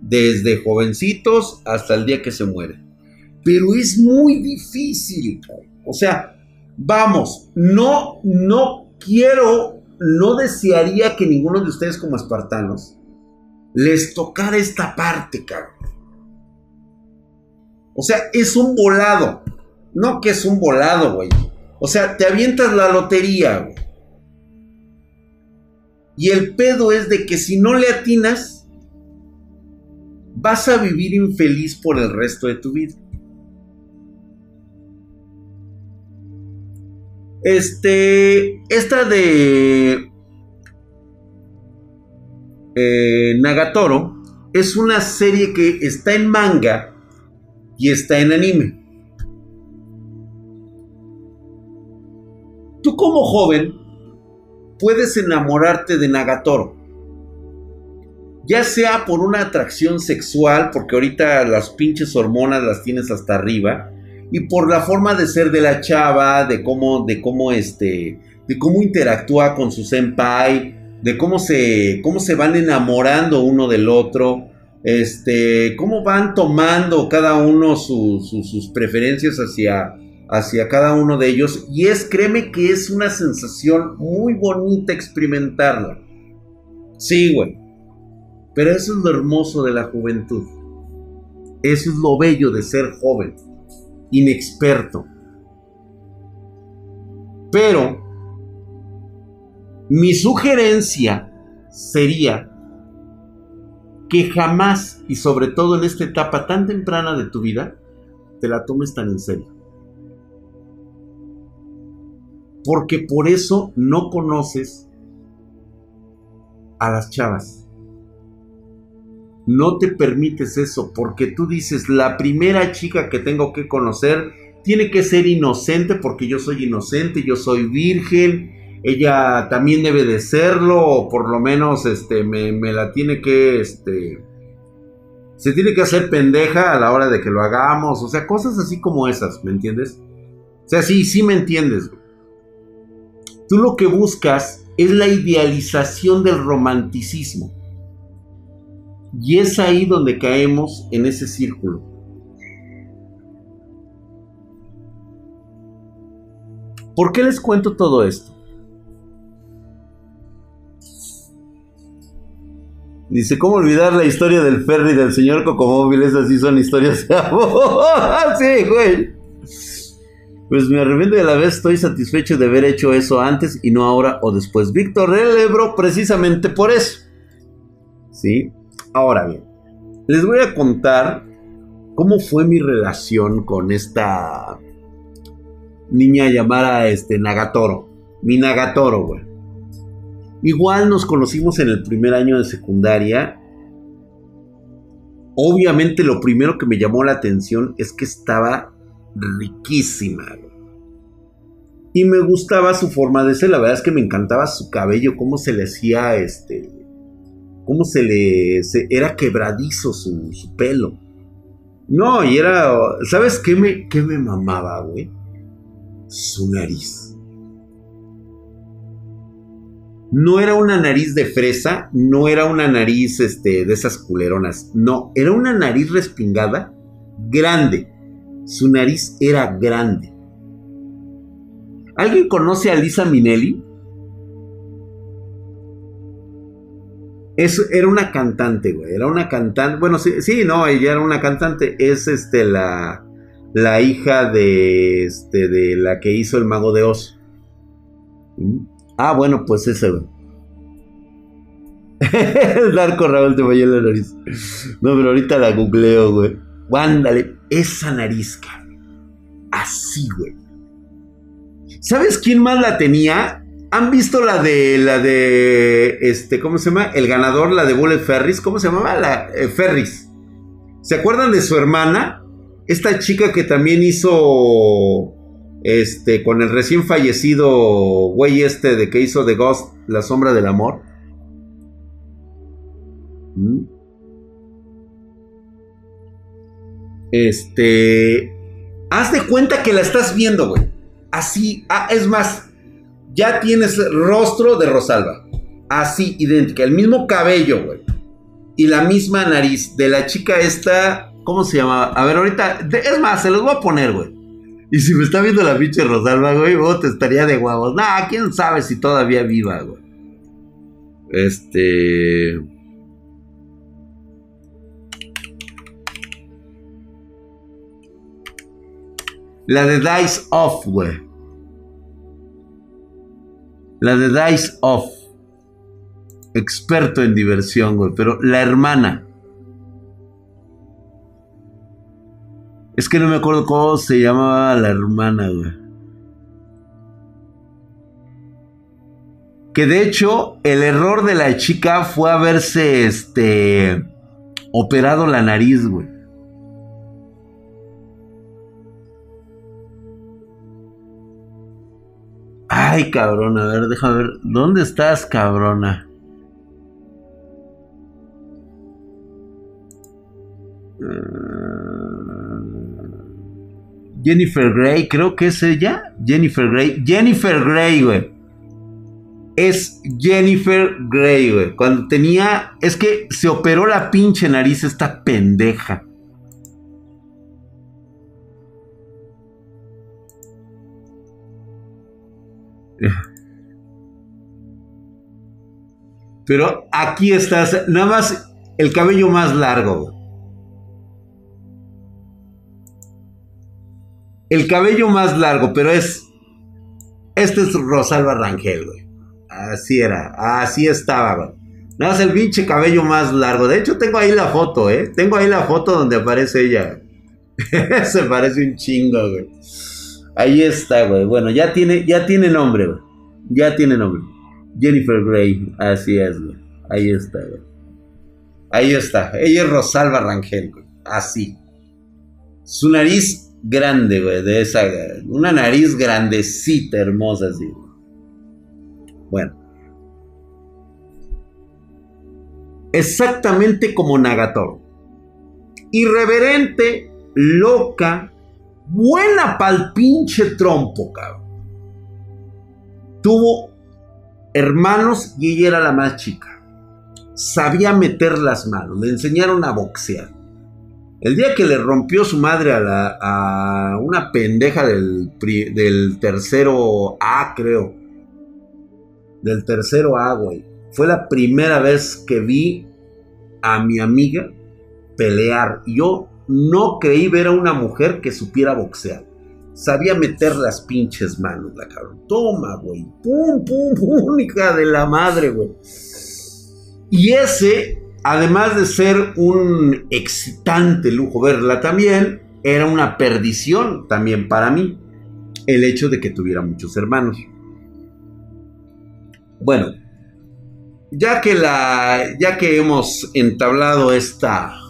desde jovencitos hasta el día que se muere. Pero es muy difícil, o sea, vamos, no, no quiero, no desearía que ninguno de ustedes como espartanos les tocara esta parte, cabrón. O sea, es un volado. No que es un volado, güey. O sea, te avientas la lotería, güey. Y el pedo es de que si no le atinas, vas a vivir infeliz por el resto de tu vida. Este, esta de eh, Nagatoro es una serie que está en manga y está en anime. Tú como joven puedes enamorarte de Nagatoro. Ya sea por una atracción sexual, porque ahorita las pinches hormonas las tienes hasta arriba, y por la forma de ser de la chava, de cómo, de cómo este, de cómo interactúa con su senpai, de cómo se, cómo se van enamorando uno del otro, este, cómo van tomando cada uno sus preferencias hacia, hacia cada uno de ellos. Y es, créeme que es una sensación muy bonita experimentarla. Sí, güey. Pero eso es lo hermoso de la juventud. Eso es lo bello de ser joven, inexperto. Pero mi sugerencia sería que jamás, y sobre todo en esta etapa tan temprana de tu vida, te la tomes tan en serio. Porque por eso no conoces a las chavas. No te permites eso, porque tú dices, la primera chica que tengo que conocer tiene que ser inocente, porque yo soy inocente, yo soy virgen, ella también debe de serlo, o por lo menos este, me, la tiene que, este, se tiene que hacer pendeja a la hora de que lo hagamos, o sea, cosas así como esas, ¿me entiendes? O sea, sí, sí me entiendes. Tú lo que buscas es la idealización del romanticismo. Y es ahí donde caemos en ese círculo. ¿Por qué les cuento todo esto? Dice, ¿cómo olvidar la historia del ferry del señor Cocomóvil? Esas sí son historias de sí, güey. Pues me arrepiento de la vez, estoy satisfecho de haber hecho eso antes y no ahora o después. Víctor Relebro, precisamente por eso. ¿Sí? Ahora bien, les voy a contar cómo fue mi relación con esta niña llamada este, Nagatoro. Mi Nagatoro, güey. Igual nos conocimos en el primer año de secundaria. Obviamente lo primero que me llamó la atención es que estaba riquísima. Y me gustaba su forma de ser. La verdad es que me encantaba su cabello, cómo se le hacía este. Cómo se le. era quebradizo su, su, pelo. No, y era. ¿Sabes qué me, qué me mamaba, güey? Su nariz no era una nariz de fresa, no era una nariz este, de esas culeronas, no, era una nariz respingada, grande. Su nariz era grande. ¿Alguien conoce a Lisa Minelli? Era una cantante, güey. Era una cantante. Bueno, sí, no, ella era una cantante. Es este la, la hija de, este, de la que hizo el mago de Oz. Ah, bueno, pues ese, güey. el narco Raúl te falló la nariz. No, pero ahorita la googleo, güey. Ándale, esa nariz, así, güey. ¿Sabes quién más la tenía? ¿Han visto la de la de este cómo se llama? El ganador, la de Bullet Ferris, ¿cómo se llamaba? La eh, Ferris. ¿Se acuerdan de su hermana? Esta chica que también hizo este con el recién fallecido güey este de que hizo The Ghost, La sombra del amor. ¿Mm? Este, haz de cuenta que la estás viendo, güey. Así, ah, es más, ya tienes rostro de Rosalba. Así, idéntica. El mismo cabello, güey. Y la misma nariz de la chica esta. ¿Cómo se llama? A ver, ahorita. es más, se los voy a poner, güey. Y si me está viendo la pinche Rosalba, güey, vos te estaría de huevos. Nah, quién sabe si todavía viva, güey. Este. La de Dice Off, güey. La de Dice Off. Experto en diversión, güey. Pero la hermana. Es que no me acuerdo cómo se llamaba la hermana, güey. Que de hecho, el error de la chica fue haberse, este, operado la nariz, güey. Ay, cabrona, a ver, déjame ver. ¿Dónde estás, cabrona? Ah, Jennifer Grey, creo que es ella. Jennifer Grey. Jennifer Grey, güey. Es Jennifer Grey, güey. Cuando tenía. Es que se operó la pinche nariz esta pendeja. Pero aquí estás, nada más el cabello más largo. El cabello más largo, pero es. Este es Rosalba Rangel. Así era, así estaba. Nada más el pinche cabello más largo. De hecho, tengo ahí la foto, ¿eh? Tengo ahí la foto donde aparece ella. Se parece un chingo, güey. Ahí está, güey. Bueno, ya tiene, ya tiene nombre, güey. Ya tiene nombre. Jennifer Grey. Así es, güey. Ahí está, güey. Ahí está. Ella es Rosalba Rangel, güey. Así. Su nariz grande, güey. De esa. Una nariz grandecita, hermosa, así. Bueno. Exactamente como Nagator. Irreverente, loca, buena pa'l pinche trompo, cabrón. Tuvo hermanos y ella era la más chica. Sabía meter las manos, le enseñaron a boxear. El día que le rompió su madre a, una pendeja del, del tercero A, creo. Del tercero A, güey. Fue la primera vez que vi a mi amiga pelear. Yo no creí ver a una mujer que supiera boxear. Sabía meter las pinches manos, la cabrón. Toma, güey. Pum, pum, pum, hija de la madre, güey. Y ese, además de ser un excitante lujo verla también, era una perdición también para mí. El hecho de que tuviera muchos hermanos. Bueno, ya que la. Ya que hemos entablado esta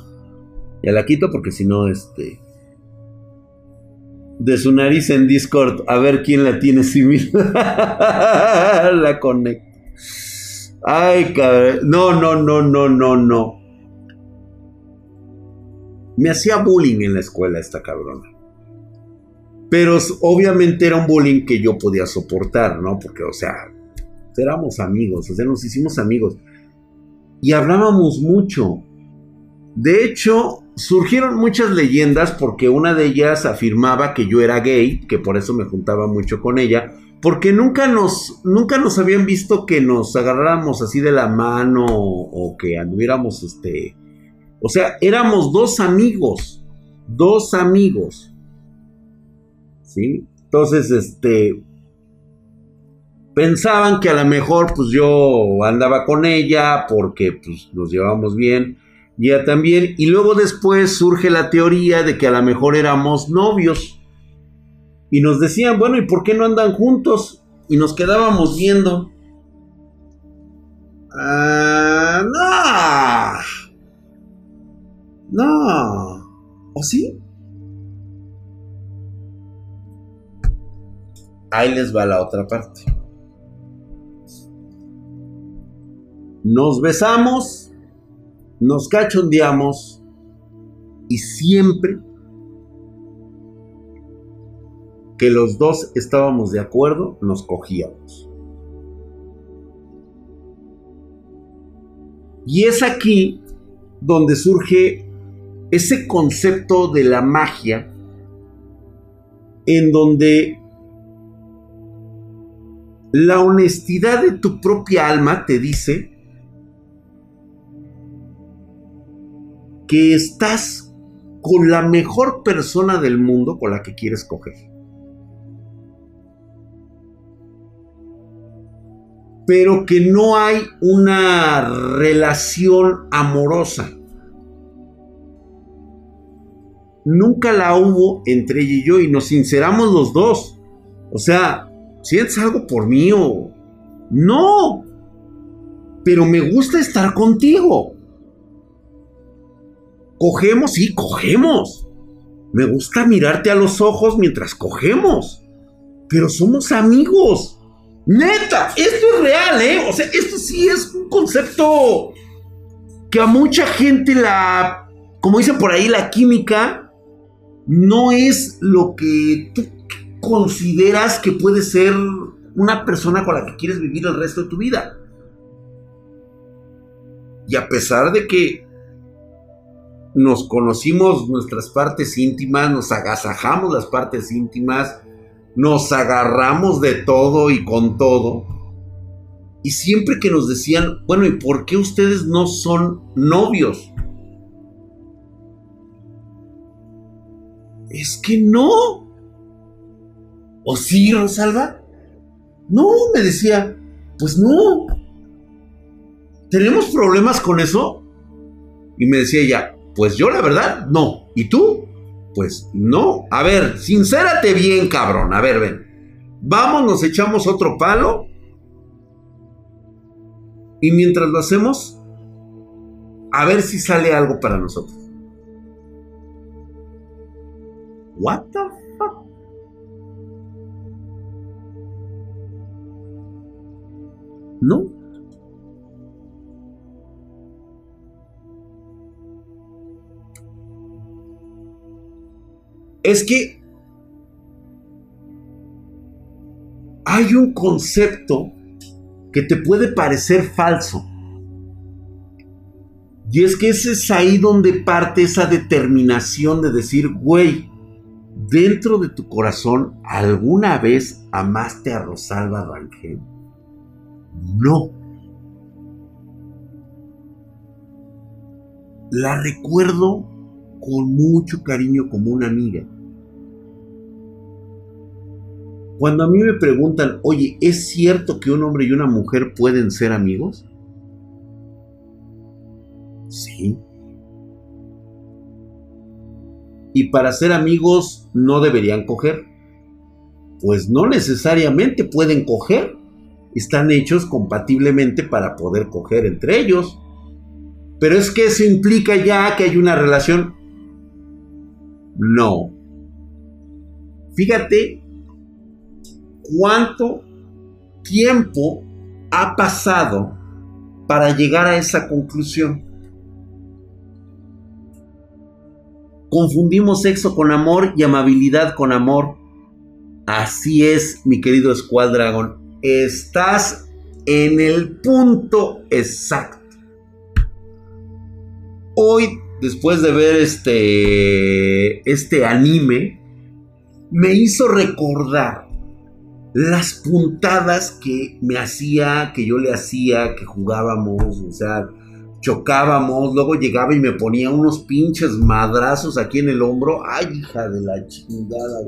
ya la quito porque si no, este. De su nariz en Discord, a ver quién la tiene similar. la conecto. Ay, cabrón. No, no, no, no, no, no. Me hacía bullying en la escuela esta cabrona. Pero obviamente era un bullying que yo podía soportar, ¿no? Porque, o sea, éramos amigos, o sea, nos hicimos amigos. Y hablábamos mucho. De hecho, surgieron muchas leyendas porque una de ellas afirmaba que yo era gay, que por eso me juntaba mucho con ella, porque nunca nos, nunca nos habían visto que nos agarráramos así de la mano o que anduviéramos, este, o sea, éramos dos amigos, dos amigos, ¿sí? Entonces, este, pensaban que a lo mejor pues yo andaba con ella porque pues nos llevamos bien ya también, y luego después surge la teoría de que a lo mejor éramos novios. Y nos decían, bueno, ¿y por qué no andan juntos? Y nos quedábamos viendo. Ah, no. No. ¿O sí? Ahí les va la otra parte. Nos besamos, nos cachondeamos y siempre que los dos estábamos de acuerdo, nos cogíamos. Y es aquí donde surge ese concepto de la magia, en donde la honestidad de tu propia alma te dice que estás con la mejor persona del mundo con la que quieres coger. pero que no hay una relación amorosa. Nunca la hubo entre ella y yo y nos sinceramos los dos. O sea, ¿sientes algo por mí o...? No, pero me gusta estar contigo. Cogemos, sí, cogemos. Me gusta mirarte a los ojos mientras cogemos. Pero somos amigos. Neta, esto es real, ¿eh? O sea, esto sí es un concepto que a mucha gente la, como dicen por ahí, la química no es lo que tú consideras que puede ser una persona con la que quieres vivir el resto de tu vida. Y a pesar de que nos conocimos nuestras partes íntimas, nos agasajamos las partes íntimas, nos agarramos de todo y con todo. Y siempre que nos decían, bueno, ¿y por qué ustedes no son novios? Es que no. ¿O sí, Rosalba? No, me decía, pues no. ¿Tenemos problemas con eso? Y me decía ella, pues yo la verdad, no. ¿Y tú? Pues no. A ver, sincérate bien, cabrón. A ver, ven. Vamos, nos echamos otro palo. Y mientras lo hacemos, a ver si sale algo para nosotros. What the fuck? No. Es que hay un concepto que te puede parecer falso. Y es que ese es ahí donde parte esa determinación de decir, güey, dentro de tu corazón, ¿alguna vez amaste a Rosalba Rangel? No. La recuerdo con mucho cariño como una amiga. Cuando a mí me preguntan, oye, ¿es cierto que un hombre y una mujer pueden ser amigos? Sí. Y para ser amigos no deberían coger. Pues no necesariamente pueden coger. Están hechos compatiblemente para poder coger entre ellos. Pero es que eso implica ya que hay una relación no. Fíjate cuánto tiempo ha pasado para llegar a esa conclusión. Confundimos sexo con amor y amabilidad con amor. Así es, mi querido Squad Dragon. Estás en el punto exacto. Hoy después de ver este, este anime, me hizo recordar las puntadas que me hacía, que yo le hacía, que jugábamos, o sea, chocábamos, luego llegaba y me ponía unos pinches madrazos aquí en el hombro. Ay, hija de la chingada.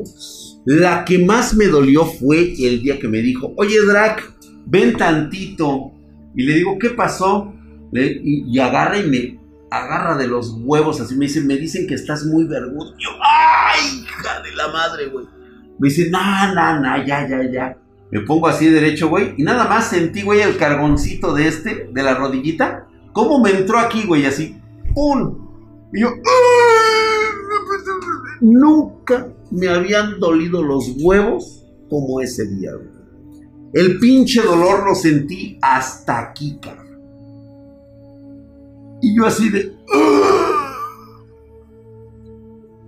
La que más me dolió fue el día que me dijo, oye Drac, ven tantito. Y le digo, ¿qué pasó? y agarra y me agarra de los huevos, así me dicen, me dicen que estás muy vergudo. Yo, ¡ay, hija de la madre, güey! Me dice, no, no, no, ya, ya, ya. Me pongo así derecho, güey. Y nada más sentí, güey, el cargoncito de este, de la rodillita. ¿Cómo me entró aquí, güey? Así. ¡Pum! Y yo. Nunca me habían dolido los huevos como ese día, güey. El pinche dolor lo sentí hasta aquí, cabrón. Y yo así de...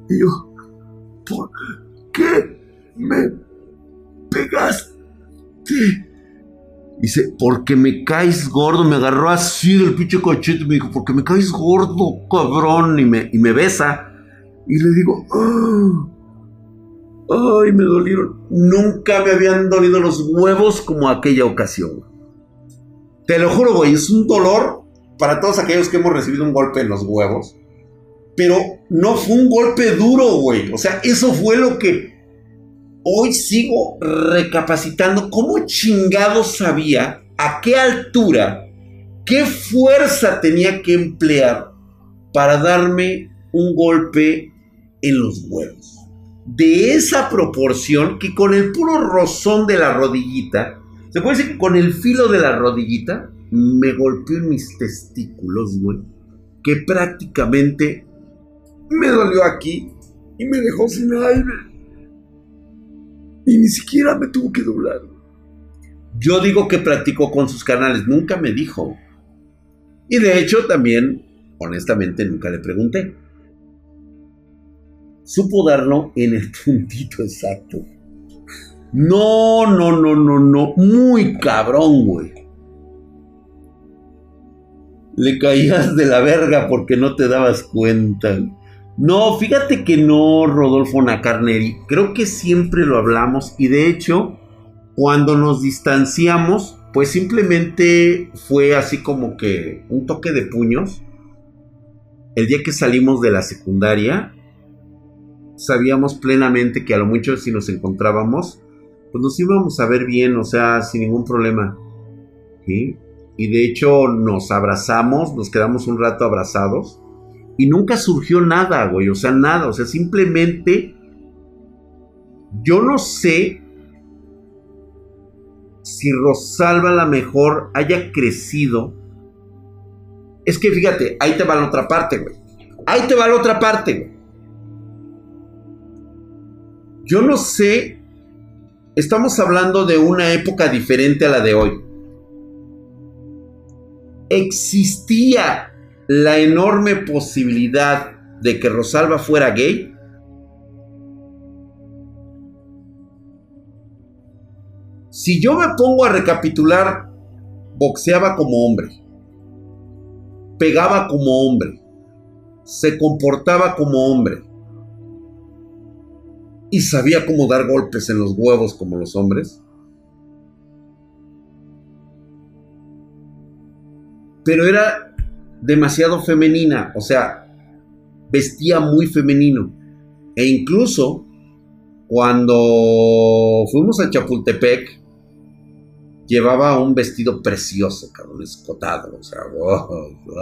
Y yo, ¿por qué me pegaste? Dice, porque me caes gordo, me agarró así del pinche cochete y me dijo, porque me caes gordo, cabrón, y me, y me besa. Y le digo, ¡Ah! ay, me dolieron. Nunca me habían dolido los huevos como aquella ocasión. Te lo juro, güey, es un dolor para todos aquellos que hemos recibido un golpe en los huevos. Pero no fue un golpe duro, güey. O sea, eso fue lo que hoy sigo recapacitando. ¿Cómo chingado sabía a qué altura, qué fuerza tenía que emplear para darme un golpe en los huevos? de esa proporción que con el puro rozón de la rodillita, se puede decir que con el filo de la rodillita, me golpeó en mis testículos, güey, que prácticamente me dolió aquí y me dejó sin aire. Y ni siquiera me tuvo que doblar. Yo digo que practicó con sus canales, nunca me dijo. Y de hecho también, honestamente, nunca le pregunté supo darlo en el puntito exacto. No, no, no, no, no. Muy cabrón, güey. Le caías de la verga porque no te dabas cuenta. No, fíjate que no, Rodolfo Nacarneri. Creo que siempre lo hablamos y de hecho, cuando nos distanciamos, pues simplemente fue así como que un toque de puños. El día que salimos de la secundaria, sabíamos plenamente que a lo mucho si nos encontrábamos, pues nos íbamos a ver bien, o sea, sin ningún problema. Y de hecho nos abrazamos, nos quedamos un rato abrazados y nunca surgió nada, güey, o sea, nada, o sea, simplemente yo no sé si Rosalba la mejor haya crecido. Es que fíjate, ahí te va la otra parte, güey. Ahí te va la otra parte, güey. Yo no sé, estamos hablando de una época diferente a la de hoy. ¿Existía la enorme posibilidad de que Rosalba fuera gay? Si yo me pongo a recapitular, boxeaba como hombre, pegaba como hombre, se comportaba como hombre, y sabía cómo dar golpes en los huevos como los hombres. Pero era demasiado femenina, o sea, vestía muy femenino. E incluso cuando fuimos a Chapultepec, llevaba un vestido precioso, cabrón, escotado, o sea,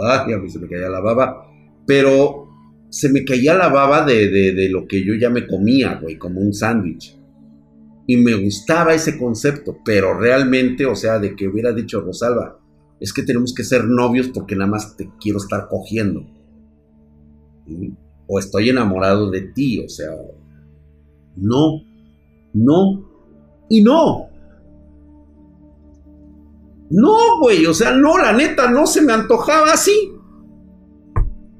ay, a mí se me caía la baba, pero se me caía la baba de, lo que yo ya me comía, güey, como un sándwich. Y me gustaba ese concepto, pero realmente, o sea, de que hubiera dicho Rosalba, es que tenemos que ser novios porque nada más te quiero estar cogiendo. O estoy enamorado de ti, o sea, no, no y no. No, güey, o sea, no, la neta, no se me antojaba así.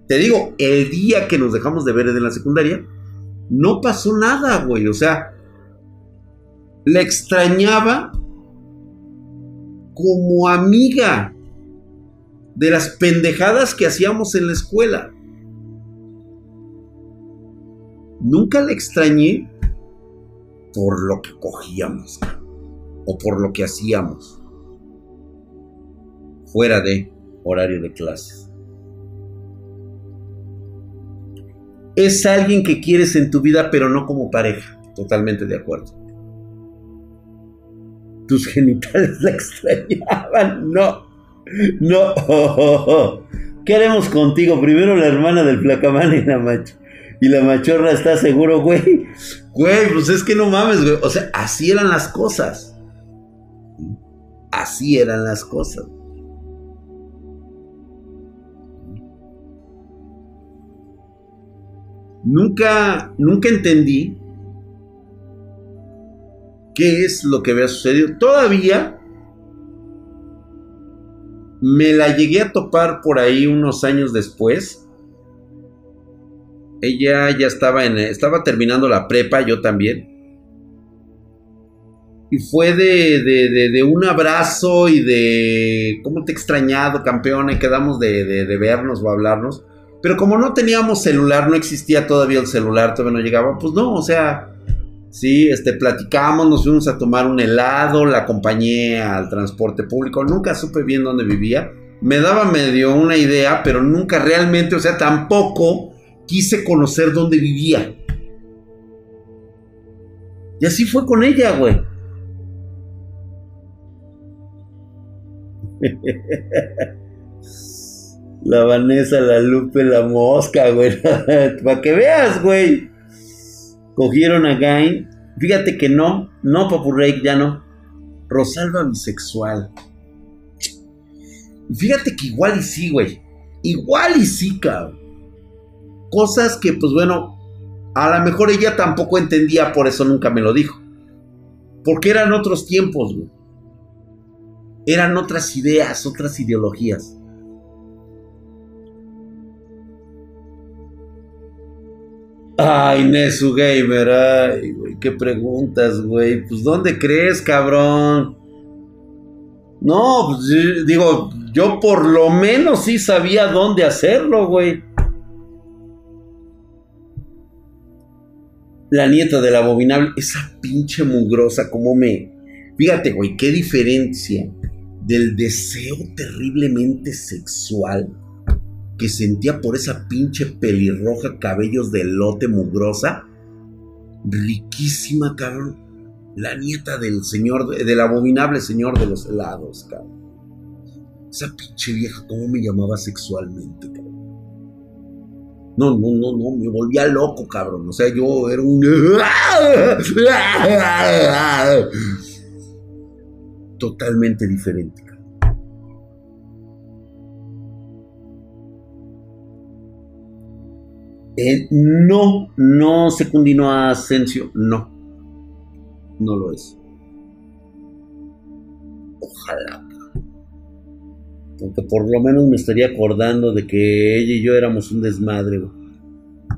Te digo, el día que nos dejamos de ver en la secundaria, no pasó nada, güey. O sea, la extrañaba como amiga de las pendejadas que hacíamos en la escuela. Nunca la extrañé por lo que cogíamos o por lo que hacíamos fuera de horario de clases. es alguien que quieres en tu vida, pero no como pareja. Totalmente de acuerdo. Tus genitales la extrañaban. No. No. Queremos contigo? Primero la hermana del placamán y la macho. Y la machorra está seguro, güey. Güey, pues es que no mames, güey. O sea, así eran las cosas. Así eran las cosas. Nunca, nunca entendí qué es lo que había sucedido. Todavía me la llegué a topar por ahí unos años después. Ella ya estaba en estaba terminando la prepa, yo también. Y fue de, de, de, un abrazo y de cómo te he extrañado, campeona, y quedamos de, de vernos o hablarnos. Pero como no teníamos celular, no existía todavía el celular, todavía no llegaba, pues no, o sea, sí, este, platicamos, nos fuimos a tomar un helado, la acompañé al transporte público, nunca supe bien dónde vivía, me daba medio una idea, pero nunca realmente, o sea, tampoco quise conocer dónde vivía. Y así fue con ella, güey. La Vanessa, la Lupe, la Mosca, güey. Para que veas, güey. Cogieron a Gain. Fíjate que no, no, Papurrey, ya no. Rosalba bisexual. Fíjate que igual y sí, güey. Igual y sí, cabrón. Cosas que, pues bueno, a lo mejor ella tampoco entendía, por eso nunca me lo dijo. Porque eran otros tiempos, güey. Eran otras ideas, otras ideologías. Ay, Nesu Gamer, ay, güey, qué preguntas, güey. Pues, ¿dónde crees, cabrón? No, pues, digo, yo por lo menos sí sabía dónde hacerlo, güey. La nieta del abominable, esa pinche mugrosa, como me... Fíjate, güey, qué diferencia del deseo terriblemente sexual que sentía por esa pinche pelirroja, cabellos de lote mugrosa. Riquísima, cabrón. La nieta del señor, del abominable señor de los helados, cabrón. Esa pinche vieja, ¿cómo me llamaba sexualmente, cabrón? No, no, no, no, me volvía loco, cabrón. O sea, yo era un... Totalmente diferente. Eh, no, no secundino a Asensio, no. No lo es. Ojalá. Porque por lo menos me estaría acordando de que ella y yo éramos un desmadre.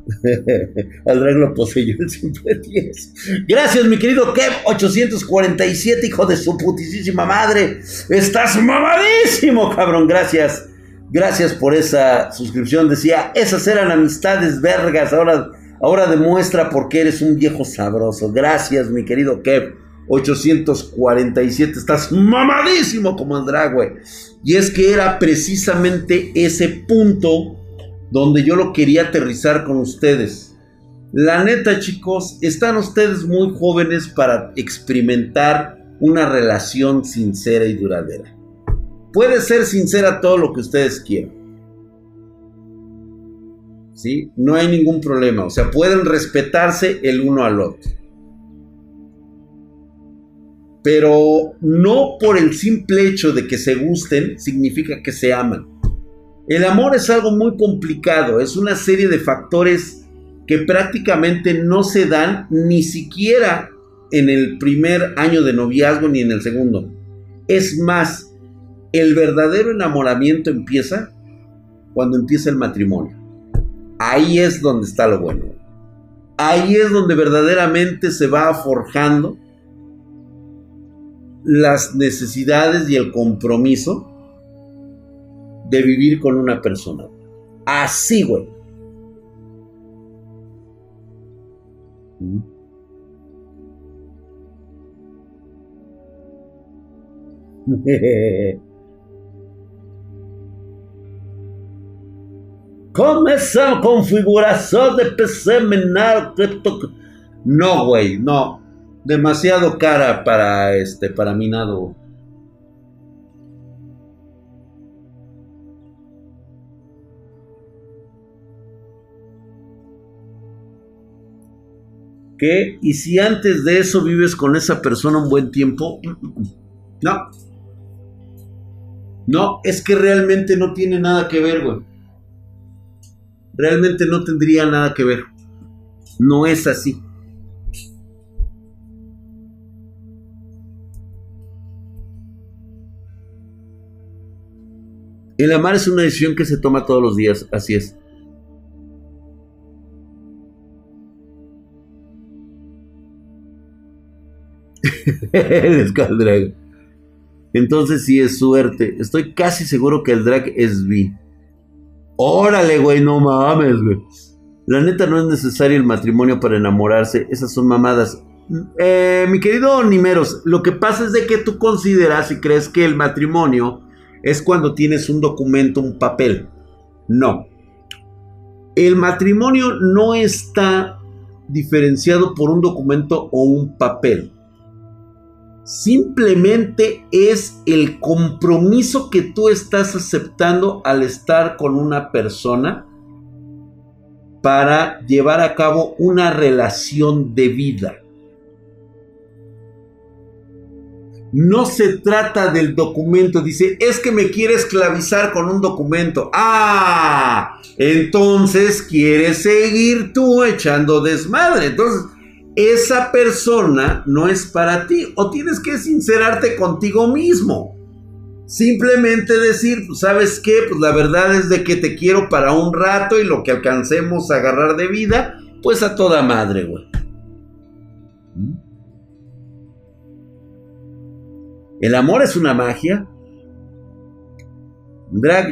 Al drag lo poseyó el 110. Gracias, mi querido Kev847, hijo de su putísima madre. Estás mamadísimo, cabrón. Gracias. Gracias por esa suscripción. Decía, esas eran amistades vergas. Ahora, ahora demuestra por qué eres un viejo sabroso. Gracias, mi querido Kev. 847. Estás mamadísimo como el drag, güey. Y es que era precisamente ese punto donde yo lo quería aterrizar con ustedes. La neta, chicos, están ustedes muy jóvenes para experimentar una relación sincera y duradera. Puede ser sincera todo lo que ustedes quieran. ¿Sí? No hay ningún problema. O sea, pueden respetarse el uno al otro. Pero no por el simple hecho de que se gusten significa que se aman. El amor es algo muy complicado. Es una serie de factores que prácticamente no se dan ni siquiera en el primer año de noviazgo ni en el segundo. Es más, el verdadero enamoramiento empieza cuando empieza el matrimonio. Ahí es donde está lo bueno. Ahí es donde verdaderamente se va forjando las necesidades y el compromiso de vivir con una persona. Así, güey. ¿Cómo esa configuración de PC menor No, güey, no. Demasiado cara para este, para minado. ¿Qué? ¿Y si antes de eso vives con esa persona un buen tiempo? No. No, es que realmente no tiene nada que ver, güey. Realmente no tendría nada que ver. No es así. El amar es una decisión que se toma todos los días, así es. el Drag. Entonces sí es suerte. Estoy casi seguro que el drag es B. Órale, güey, no mames, güey. La neta no es necesario el matrimonio para enamorarse. Esas son mamadas. Eh, mi querido Nimeros, lo que pasa es de que tú consideras y crees que el matrimonio es cuando tienes un documento, un papel. No. El matrimonio no está diferenciado por un documento o un papel. Simplemente es el compromiso que tú estás aceptando al estar con una persona para llevar a cabo una relación de vida. No se trata del documento. Dice, es que me quiere esclavizar con un documento. Ah, entonces quieres seguir tú echando desmadre. Entonces, esa persona no es para ti. O tienes que sincerarte contigo mismo. Simplemente decir, pues sabes qué, pues la verdad es de que te quiero para un rato y lo que alcancemos a agarrar de vida, pues a toda madre, güey. ¿Mm? El amor es una magia.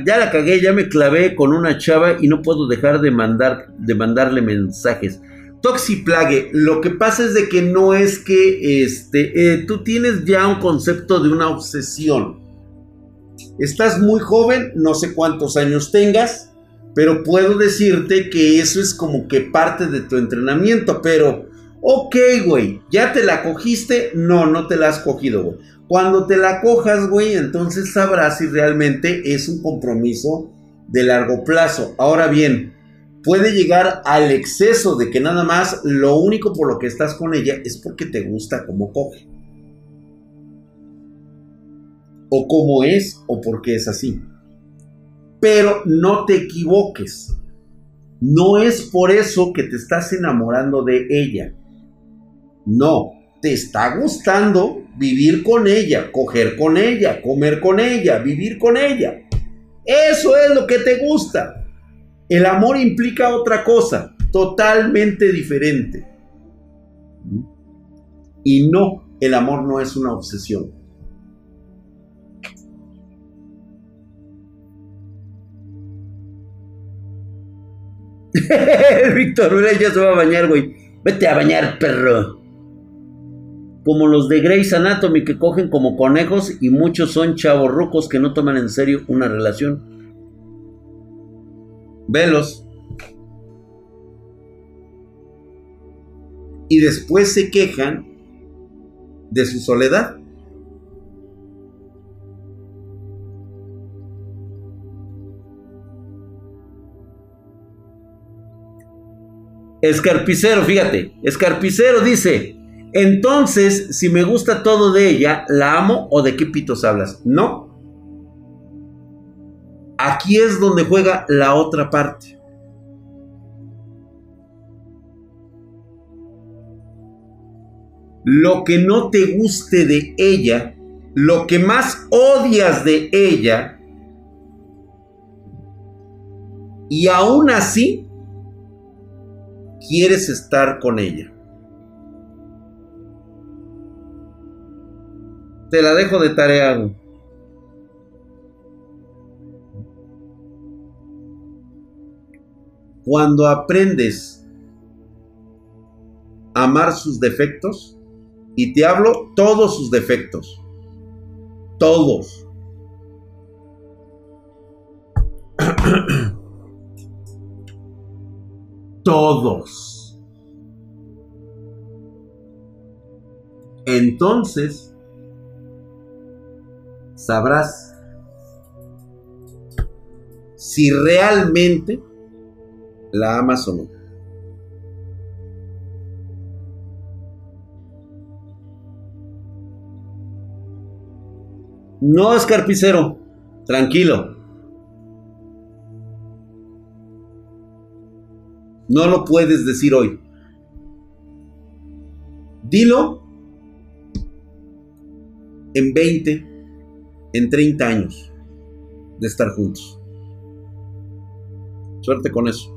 ya la cagué, ya me clavé con una chava y no puedo dejar de, mandar, de mandarle mensajes. Toxiplague, lo que pasa es de que no es que este, eh, tú tienes ya un concepto de una obsesión. Estás muy joven, no sé cuántos años tengas, pero puedo decirte que eso es como que parte de tu entrenamiento, pero, ok, güey, ¿ya te la cogiste? No, no te la has cogido, güey. Cuando te la cojas, güey, entonces sabrás si realmente es un compromiso de largo plazo. Ahora bien, puede llegar al exceso de que nada más lo único por lo que estás con ella es porque te gusta cómo coge. O cómo es o porque es así. Pero no te equivoques. No es por eso que te estás enamorando de ella. No, te está gustando vivir con ella, coger con ella, comer con ella, vivir con ella. Eso es lo que te gusta. El amor implica otra cosa, totalmente diferente. Y no, el amor no es una obsesión. Víctor ya se va a bañar, güey. Vete a bañar, perro como los de Grey's Anatomy que cogen como conejos y muchos son chavos rucos que no toman en serio una relación. Velos. Y después se quejan de su soledad. Escarpicero, fíjate, Escarpicero dice, entonces, si me gusta todo de ella, ¿la amo o de qué pitos hablas? No. Aquí es donde juega la otra parte. Lo que no te guste de ella, lo que más odias de ella, y aún así quieres estar con ella. Te la dejo de tarea. Cuando aprendes a amar sus defectos, y te hablo todos sus defectos, todos. todos. Entonces, sabrás si realmente ¿La amas o no? No, escarpicero, tranquilo. No lo puedes decir hoy. Dilo en 20, en 30 años de estar juntos. Suerte con eso.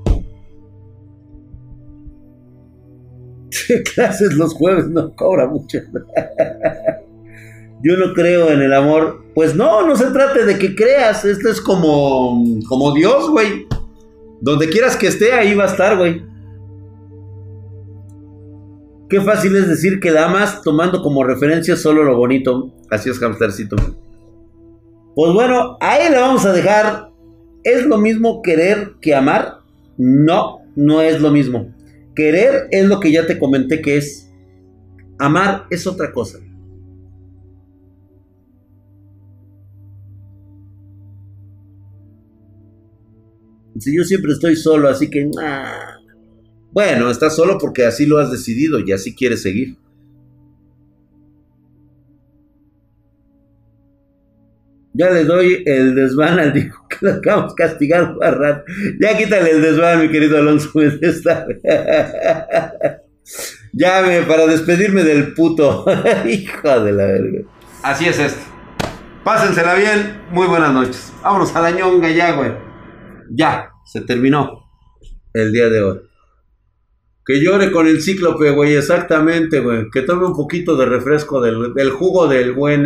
clases los jueves? No cobra mucho. Yo no creo en el amor. Pues no, no se trate de que creas. Esto es como, como Dios, güey. Donde quieras que esté, ahí va a estar, güey. Qué fácil es decir que la amas tomando como referencia solo lo bonito. Así es, hamstercito. Pues bueno, ahí le vamos a dejar. ¿Es lo mismo querer que amar? No, no es lo mismo. Querer es lo que ya te comenté que es. Amar es otra cosa. Si yo siempre estoy solo, así que... Bueno, estás solo porque así lo has decidido y así quieres seguir. Ya le doy el desván al dijo que lo acabamos castigando a rato. Ya quítale el desván, mi querido Alonso. Llame para despedirme del puto. Hijo de la verga. Así es esto. Pásensela bien. Muy buenas noches. Vámonos a la ñonga ya, güey. Ya, se terminó el día de hoy. Que llore con el cíclope, güey, exactamente, güey. Que tome un poquito de refresco del, del jugo del buen